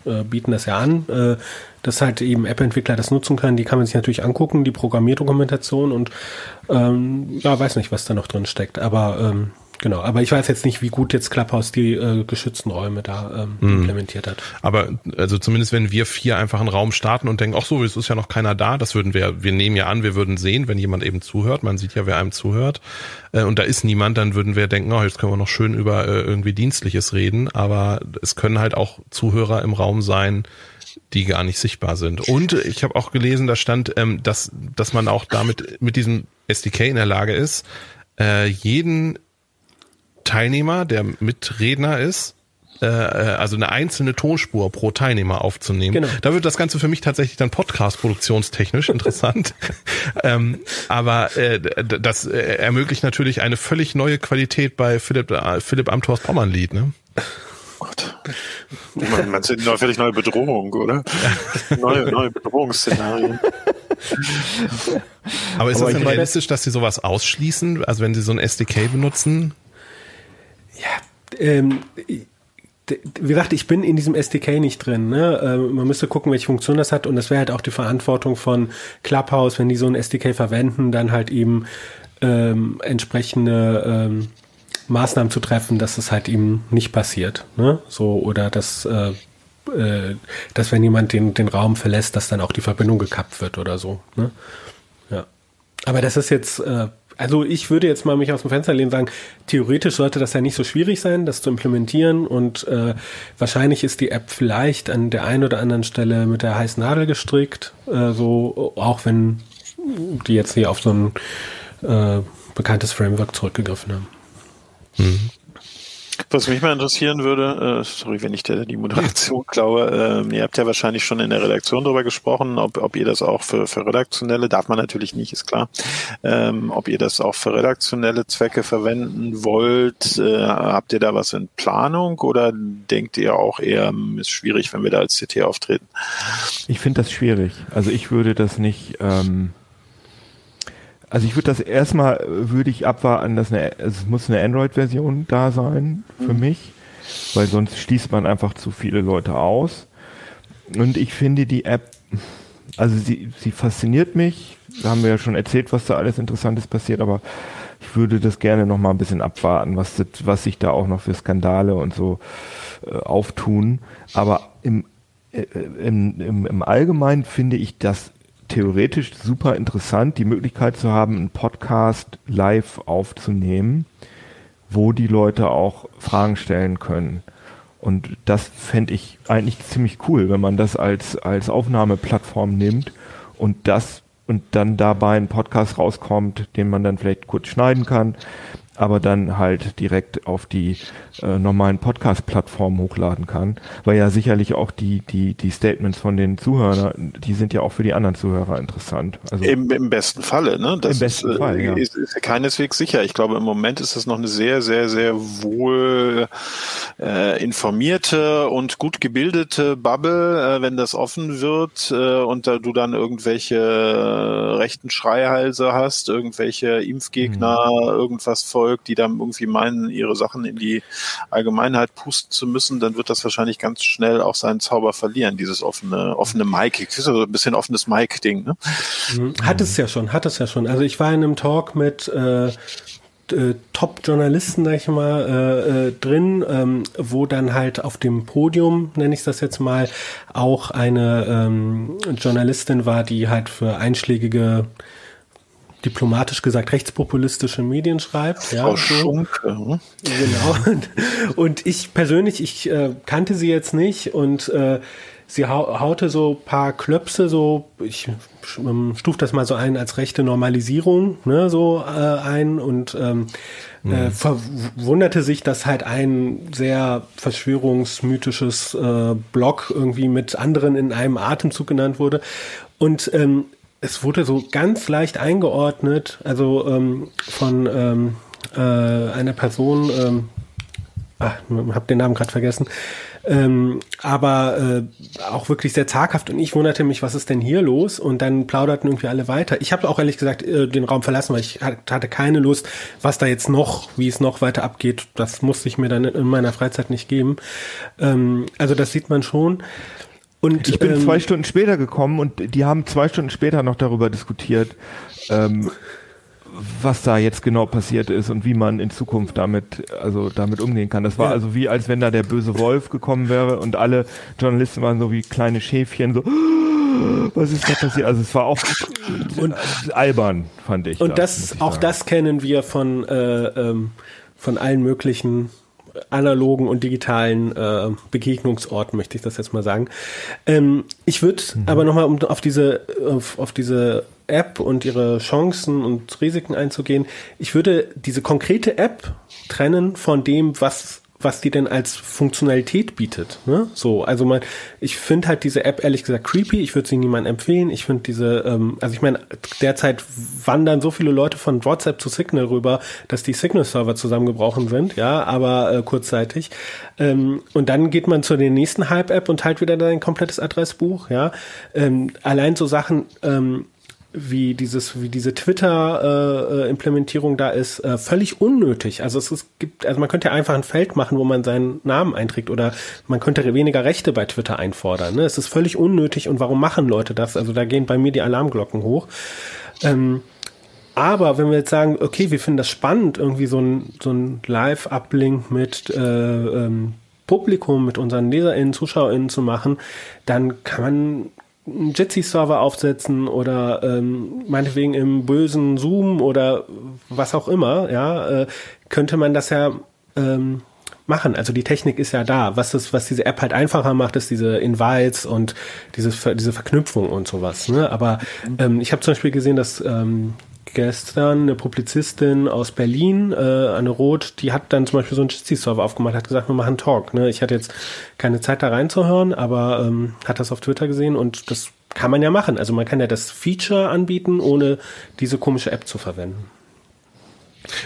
äh, bieten das ja an, äh, dass halt eben App-Entwickler das nutzen können. Die kann man sich natürlich angucken, die Programmierdokumentation und ähm, ja, weiß nicht, was da noch drin steckt. Aber ähm, genau. Aber ich weiß jetzt nicht, wie gut jetzt Clubhouse die äh, geschützten Räume da ähm, mhm. implementiert hat. Aber also zumindest wenn wir vier einfach einen Raum starten und denken, ach so, es ist ja noch keiner da, das würden wir, wir nehmen ja an, wir würden sehen, wenn jemand eben zuhört. Man sieht ja, wer einem zuhört. Äh, und da ist niemand, dann würden wir denken, oh, jetzt können wir noch schön über äh, irgendwie Dienstliches reden. Aber es können halt auch Zuhörer im Raum sein, die gar nicht sichtbar sind. Und ich habe auch gelesen, da stand, ähm, dass, dass man auch damit mit diesem SDK in der Lage ist, äh, jeden Teilnehmer, der Mitredner ist, äh, äh, also eine einzelne Tonspur pro Teilnehmer aufzunehmen. Genau. Da wird das Ganze für mich tatsächlich dann Podcast-produktionstechnisch interessant. <laughs> ähm, aber äh, das äh, ermöglicht natürlich eine völlig neue Qualität bei Philipp, äh, Philipp Amthors Pommern-Lied. Ne? Gott. Man, man sieht eine völlig neue Bedrohung, oder? neue, neue Bedrohungsszenarien. Aber ist Aber das denn realistisch, dass sie sowas ausschließen? Also wenn sie so ein SDK benutzen? Ja, ähm, wie gesagt, ich bin in diesem SDK nicht drin. Ne? Ähm, man müsste gucken, welche Funktion das hat. Und das wäre halt auch die Verantwortung von Clubhouse, wenn die so ein SDK verwenden, dann halt eben ähm, entsprechende ähm, Maßnahmen zu treffen, dass es halt eben nicht passiert. Ne? So, oder dass, äh, äh, dass wenn jemand den, den Raum verlässt, dass dann auch die Verbindung gekappt wird oder so. Ne? Ja. Aber das ist jetzt, äh, also ich würde jetzt mal mich aus dem Fenster lehnen und sagen, theoretisch sollte das ja nicht so schwierig sein, das zu implementieren und äh, wahrscheinlich ist die App vielleicht an der einen oder anderen Stelle mit der heißen Nadel gestrickt, äh, so auch wenn die jetzt hier auf so ein äh, bekanntes Framework zurückgegriffen haben. Mhm. Was mich mal interessieren würde, äh, sorry, wenn ich der, die Moderation klaue, äh, ihr habt ja wahrscheinlich schon in der Redaktion darüber gesprochen, ob, ob ihr das auch für, für redaktionelle, darf man natürlich nicht, ist klar, ähm, ob ihr das auch für redaktionelle Zwecke verwenden wollt. Äh, habt ihr da was in Planung oder denkt ihr auch eher, hm, ist schwierig, wenn wir da als CT auftreten? Ich finde das schwierig. Also ich würde das nicht... Ähm also ich würde das erstmal, würde ich abwarten, dass eine, es muss eine Android-Version da sein für mhm. mich, weil sonst schließt man einfach zu viele Leute aus. Und ich finde die App, also sie, sie fasziniert mich. Da haben wir ja schon erzählt, was da alles Interessantes passiert, aber ich würde das gerne noch mal ein bisschen abwarten, was, das, was sich da auch noch für Skandale und so äh, auftun. Aber im, äh, im, im, im Allgemeinen finde ich das theoretisch super interessant, die Möglichkeit zu haben, einen Podcast live aufzunehmen, wo die Leute auch Fragen stellen können. Und das fände ich eigentlich ziemlich cool, wenn man das als, als Aufnahmeplattform nimmt und das und dann dabei ein Podcast rauskommt, den man dann vielleicht kurz schneiden kann, aber dann halt direkt auf die äh, normalen Podcast-Plattformen hochladen kann, weil ja sicherlich auch die, die, die Statements von den Zuhörern, die sind ja auch für die anderen Zuhörer interessant. Also Im, im besten Falle, ne? Das Im besten ist, Fall, ja. ist, ist keineswegs sicher. Ich glaube, im Moment ist das noch eine sehr, sehr, sehr wohl äh, informierte und gut gebildete Bubble, äh, wenn das offen wird äh, und da du dann irgendwelche äh, rechten Schreihalse hast, irgendwelche Impfgegner, mhm. irgendwas vor Volk, die dann irgendwie meinen, ihre Sachen in die Allgemeinheit pusten zu müssen, dann wird das wahrscheinlich ganz schnell auch seinen Zauber verlieren, dieses offene, offene Mic. Das ist so ein bisschen offenes Mic-Ding, ne? Mhm. Hat es ja schon, hat es ja schon. Also ich war in einem Talk mit äh, äh Top-Journalisten, sag ich mal, äh, äh, drin, ähm, wo dann halt auf dem Podium, nenne ich das jetzt mal, auch eine ähm, Journalistin war, die halt für einschlägige diplomatisch gesagt rechtspopulistische Medien schreibt. Frau ja, Schunke. Hm? Genau. Und, ich persönlich, ich äh, kannte sie jetzt nicht und äh, sie hau haute so paar Klöpse, so ich ähm, stufe das mal so ein als rechte Normalisierung, ne, so äh, ein und ähm, mhm. äh, verwunderte sich, dass halt ein sehr verschwörungsmythisches äh, Blog irgendwie mit anderen in einem Atemzug genannt wurde. Und ähm, es wurde so ganz leicht eingeordnet, also ähm, von ähm, äh, einer Person, ähm, ach, hab den Namen gerade vergessen, ähm, aber äh, auch wirklich sehr zaghaft und ich wunderte mich, was ist denn hier los? Und dann plauderten irgendwie alle weiter. Ich habe auch ehrlich gesagt äh, den Raum verlassen, weil ich hatte keine Lust, was da jetzt noch, wie es noch weiter abgeht. Das musste ich mir dann in meiner Freizeit nicht geben. Ähm, also das sieht man schon. Und ich bin ähm, zwei Stunden später gekommen und die haben zwei Stunden später noch darüber diskutiert, ähm, was da jetzt genau passiert ist und wie man in Zukunft damit, also damit umgehen kann. Das war ja. also wie, als wenn da der böse Wolf gekommen wäre und alle Journalisten waren so wie kleine Schäfchen, so, was ist da passiert? Also es war auch und, albern, fand ich. Und das, das auch sagen. das kennen wir von, äh, ähm, von allen möglichen analogen und digitalen äh, Begegnungsorten, möchte ich das jetzt mal sagen. Ähm, ich würde mhm. aber nochmal, um auf diese, auf, auf diese App und ihre Chancen und Risiken einzugehen, ich würde diese konkrete App trennen von dem, was was die denn als Funktionalität bietet. Ne? So, also man, ich finde halt diese App ehrlich gesagt creepy. Ich würde sie niemandem empfehlen. Ich finde diese, ähm, also ich meine, derzeit wandern so viele Leute von WhatsApp zu Signal rüber, dass die Signal-Server zusammengebrochen sind, ja, aber äh, kurzzeitig. Ähm, und dann geht man zu der nächsten Hype-App und teilt wieder dein komplettes Adressbuch, ja. Ähm, allein so Sachen, ähm, wie dieses, wie diese Twitter-Implementierung äh, da ist, äh, völlig unnötig. Also es, es gibt, also man könnte ja einfach ein Feld machen, wo man seinen Namen einträgt oder man könnte weniger Rechte bei Twitter einfordern. Ne? Es ist völlig unnötig und warum machen Leute das? Also da gehen bei mir die Alarmglocken hoch. Ähm, aber wenn wir jetzt sagen, okay, wir finden das spannend, irgendwie so ein, so ein Live-Uplink mit äh, ähm, Publikum, mit unseren LeserInnen, ZuschauerInnen zu machen, dann kann man einen Jitsi-Server aufsetzen oder ähm, meinetwegen im bösen Zoom oder was auch immer, ja, äh, könnte man das ja ähm, machen. Also die Technik ist ja da. Was das, was diese App halt einfacher macht, ist diese Invites und dieses, diese Verknüpfung und sowas. Ne? Aber ähm, ich habe zum Beispiel gesehen, dass ähm, gestern eine Publizistin aus Berlin, äh, Anne Roth, die hat dann zum Beispiel so einen Jitsi-Server aufgemacht, hat gesagt, wir machen Talk. Ne? Ich hatte jetzt keine Zeit da reinzuhören, aber ähm, hat das auf Twitter gesehen und das kann man ja machen. Also man kann ja das Feature anbieten, ohne diese komische App zu verwenden.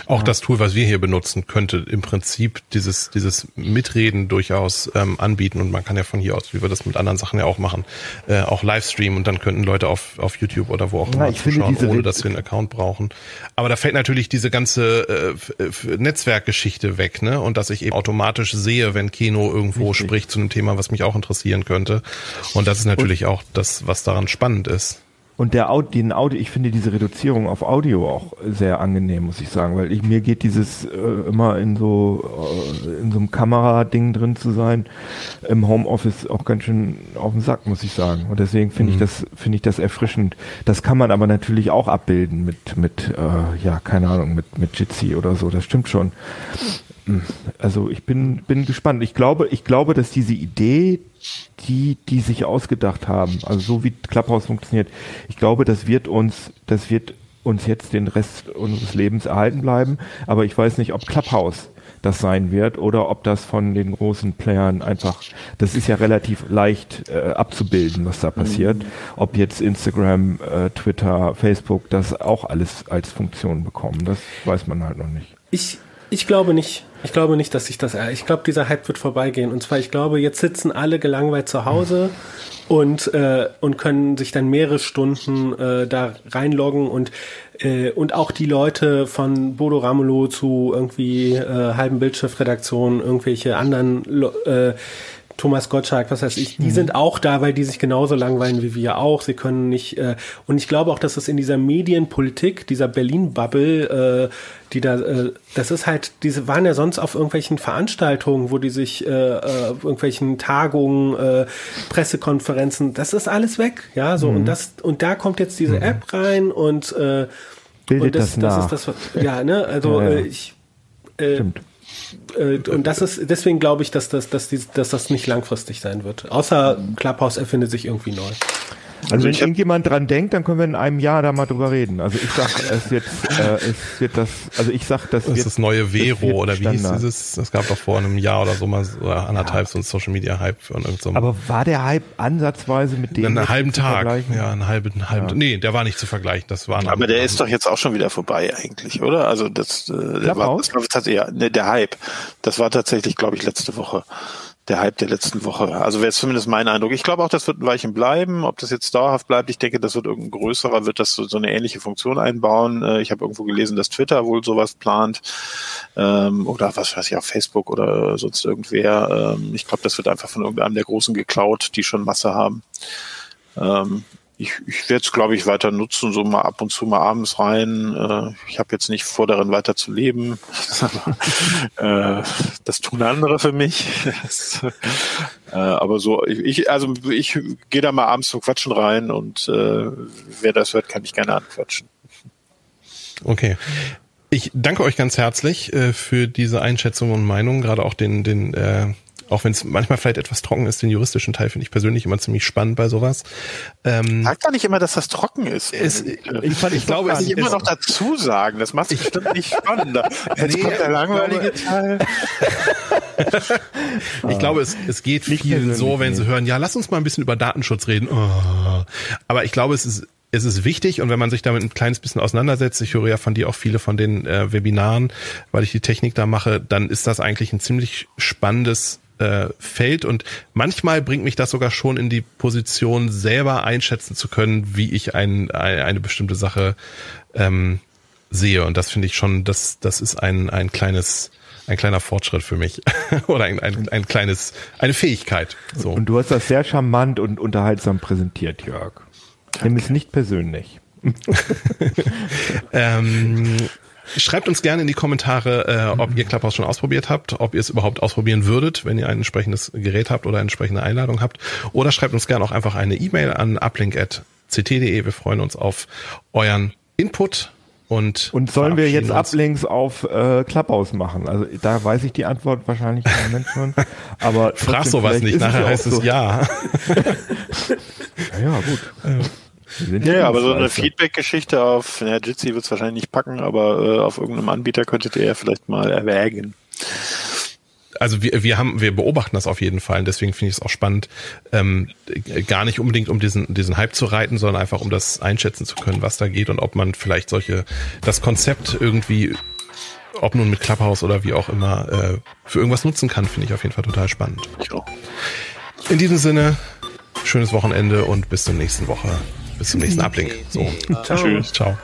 Auch ja. das Tool, was wir hier benutzen, könnte im Prinzip dieses, dieses Mitreden durchaus ähm, anbieten und man kann ja von hier aus, wie wir das mit anderen Sachen ja auch machen, äh, auch Livestreamen und dann könnten Leute auf, auf YouTube oder wo auch immer ja, zuschauen, ohne dass sie einen Account brauchen. Aber da fällt natürlich diese ganze äh, Netzwerkgeschichte weg, ne? Und dass ich eben automatisch sehe, wenn Keno irgendwo Richtig. spricht zu einem Thema, was mich auch interessieren könnte. Und das ist natürlich und auch das, was daran spannend ist. Und der Audio, den Audio, ich finde diese Reduzierung auf Audio auch sehr angenehm, muss ich sagen, weil ich, mir geht dieses äh, immer in so äh, in so einem Kamerading drin zu sein im Homeoffice auch ganz schön auf den Sack, muss ich sagen. Und deswegen finde mhm. ich das finde ich das erfrischend. Das kann man aber natürlich auch abbilden mit mit äh, ja keine Ahnung mit mit Jitsi oder so. Das stimmt schon. Also ich bin, bin gespannt. Ich glaube, ich glaube, dass diese Idee, die, die sich ausgedacht haben, also so wie Clubhouse funktioniert, ich glaube, das wird uns, das wird uns jetzt den Rest unseres Lebens erhalten bleiben. Aber ich weiß nicht, ob Clubhouse das sein wird oder ob das von den großen Playern einfach, das ist ja relativ leicht äh, abzubilden, was da passiert. Mhm. Ob jetzt Instagram, äh, Twitter, Facebook das auch alles als Funktion bekommen, das weiß man halt noch nicht. Ich, ich glaube nicht. Ich glaube nicht, dass sich das. Ich glaube, dieser Hype wird vorbeigehen. Und zwar, ich glaube, jetzt sitzen alle gelangweilt zu Hause und äh, und können sich dann mehrere Stunden äh, da reinloggen und äh, und auch die Leute von Bodo Ramelow zu irgendwie äh, halben Bildschriftredaktionen, irgendwelche anderen äh, Thomas Gottschalk, was heißt ich, die mhm. sind auch da, weil die sich genauso langweilen wie wir auch. Sie können nicht, äh, und ich glaube auch, dass es in dieser Medienpolitik, dieser Berlin-Bubble, äh, die da, äh, das ist halt, diese waren ja sonst auf irgendwelchen Veranstaltungen, wo die sich, äh, äh, irgendwelchen Tagungen, äh, Pressekonferenzen, das ist alles weg, ja, so, mhm. und das, und da kommt jetzt diese mhm. App rein und, äh, Bildet und das, das, das ist das, ja, ne, also ja, ja. Äh, ich, äh, Stimmt und das ist, deswegen glaube ich, dass das, dass, die, dass das nicht langfristig sein wird. Außer Clubhouse erfindet sich irgendwie neu. Also, also wenn irgendjemand dran denkt, dann können wir in einem Jahr da mal drüber reden. Also ich sag, es wird, <laughs> äh, es wird das, also ich sag, das, das wird das neue Vero oder wie hieß dieses? Es gab doch vor einem Jahr oder so mal so anderthalb ja. so ein Social Media Hype von irgendeinem. Aber war der Hype ansatzweise mit dem? Einen halben Tag, ja, einen halben, halben. Ja. Nee, der war nicht zu vergleichen. Das war. Aber der ist doch jetzt auch schon wieder vorbei eigentlich, oder? Also das, äh, der war, das, das, ja, ne, der Hype. Das war tatsächlich, glaube ich, letzte Woche der Hype der letzten Woche. Also wäre zumindest mein Eindruck. Ich glaube auch, das wird ein Weilchen bleiben. Ob das jetzt dauerhaft bleibt, ich denke, das wird irgendein größerer, wird das so, so eine ähnliche Funktion einbauen. Äh, ich habe irgendwo gelesen, dass Twitter wohl sowas plant. Ähm, oder was weiß ich, auf Facebook oder sonst irgendwer. Ähm, ich glaube, das wird einfach von irgendeinem der Großen geklaut, die schon Masse haben. Ähm, ich, ich werde es, glaube ich, weiter nutzen, so mal ab und zu mal abends rein. Äh, ich habe jetzt nicht vor, darin weiter zu leben. <laughs> äh, das tun andere für mich. <laughs> äh, aber so, ich, also ich gehe da mal abends zum Quatschen rein und äh, wer das hört, kann mich gerne anquatschen. Okay. Ich danke euch ganz herzlich äh, für diese Einschätzung und Meinung, gerade auch den, den äh, auch wenn es manchmal vielleicht etwas trocken ist, den juristischen Teil finde ich persönlich immer ziemlich spannend bei sowas. Ähm, Sag doch nicht immer, dass das trocken ist. Es, ich, ich, ich glaube, es immer noch dazu sagen. Das macht es bestimmt nicht spannender. <laughs> Jetzt nee, kommt der langweilige Teil. <laughs> ich glaube, es, es geht nicht vielen so, wenn sie hören, ja, lass uns mal ein bisschen über Datenschutz reden. Oh. Aber ich glaube, es ist es ist wichtig und wenn man sich damit ein kleines bisschen auseinandersetzt, ich höre ja von dir auch viele von den äh, Webinaren, weil ich die Technik da mache, dann ist das eigentlich ein ziemlich spannendes äh, Feld und manchmal bringt mich das sogar schon in die Position, selber einschätzen zu können, wie ich ein, eine bestimmte Sache ähm, sehe. Und das finde ich schon, das, das ist ein, ein kleines, ein kleiner Fortschritt für mich <laughs> oder ein, ein, ein kleines, eine Fähigkeit. So. Und du hast das sehr charmant und unterhaltsam präsentiert, Jörg. Nimm es nicht persönlich. <laughs> <laughs> ähm, Schreibt uns gerne in die Kommentare, äh, ob ihr Clubhouse schon ausprobiert habt, ob ihr es überhaupt ausprobieren würdet, wenn ihr ein entsprechendes Gerät habt oder eine entsprechende Einladung habt. Oder schreibt uns gerne auch einfach eine E-Mail an uplink.ct.de. Wir freuen uns auf euren Input. Und, und sollen wir jetzt Uplinks auf äh, Clubhouse machen? Also da weiß ich die Antwort wahrscheinlich im Moment schon. <laughs> Aber frag sowas nicht, nachher heißt es ja. <laughs> ja. Ja, gut. Ja, aber so eine Feedback-Geschichte auf, ja, Jitsi wird es wahrscheinlich nicht packen, aber äh, auf irgendeinem Anbieter könntet ihr ja vielleicht mal erwägen. Also wir, wir haben, wir beobachten das auf jeden Fall und deswegen finde ich es auch spannend, ähm, gar nicht unbedingt um diesen, diesen Hype zu reiten, sondern einfach um das einschätzen zu können, was da geht und ob man vielleicht solche, das Konzept irgendwie, ob nun mit Clubhouse oder wie auch immer, äh, für irgendwas nutzen kann, finde ich auf jeden Fall total spannend. Ja. In diesem Sinne, schönes Wochenende und bis zur nächsten Woche bis zum nächsten Uplink. So. Ciao. Tschüss. Ciao.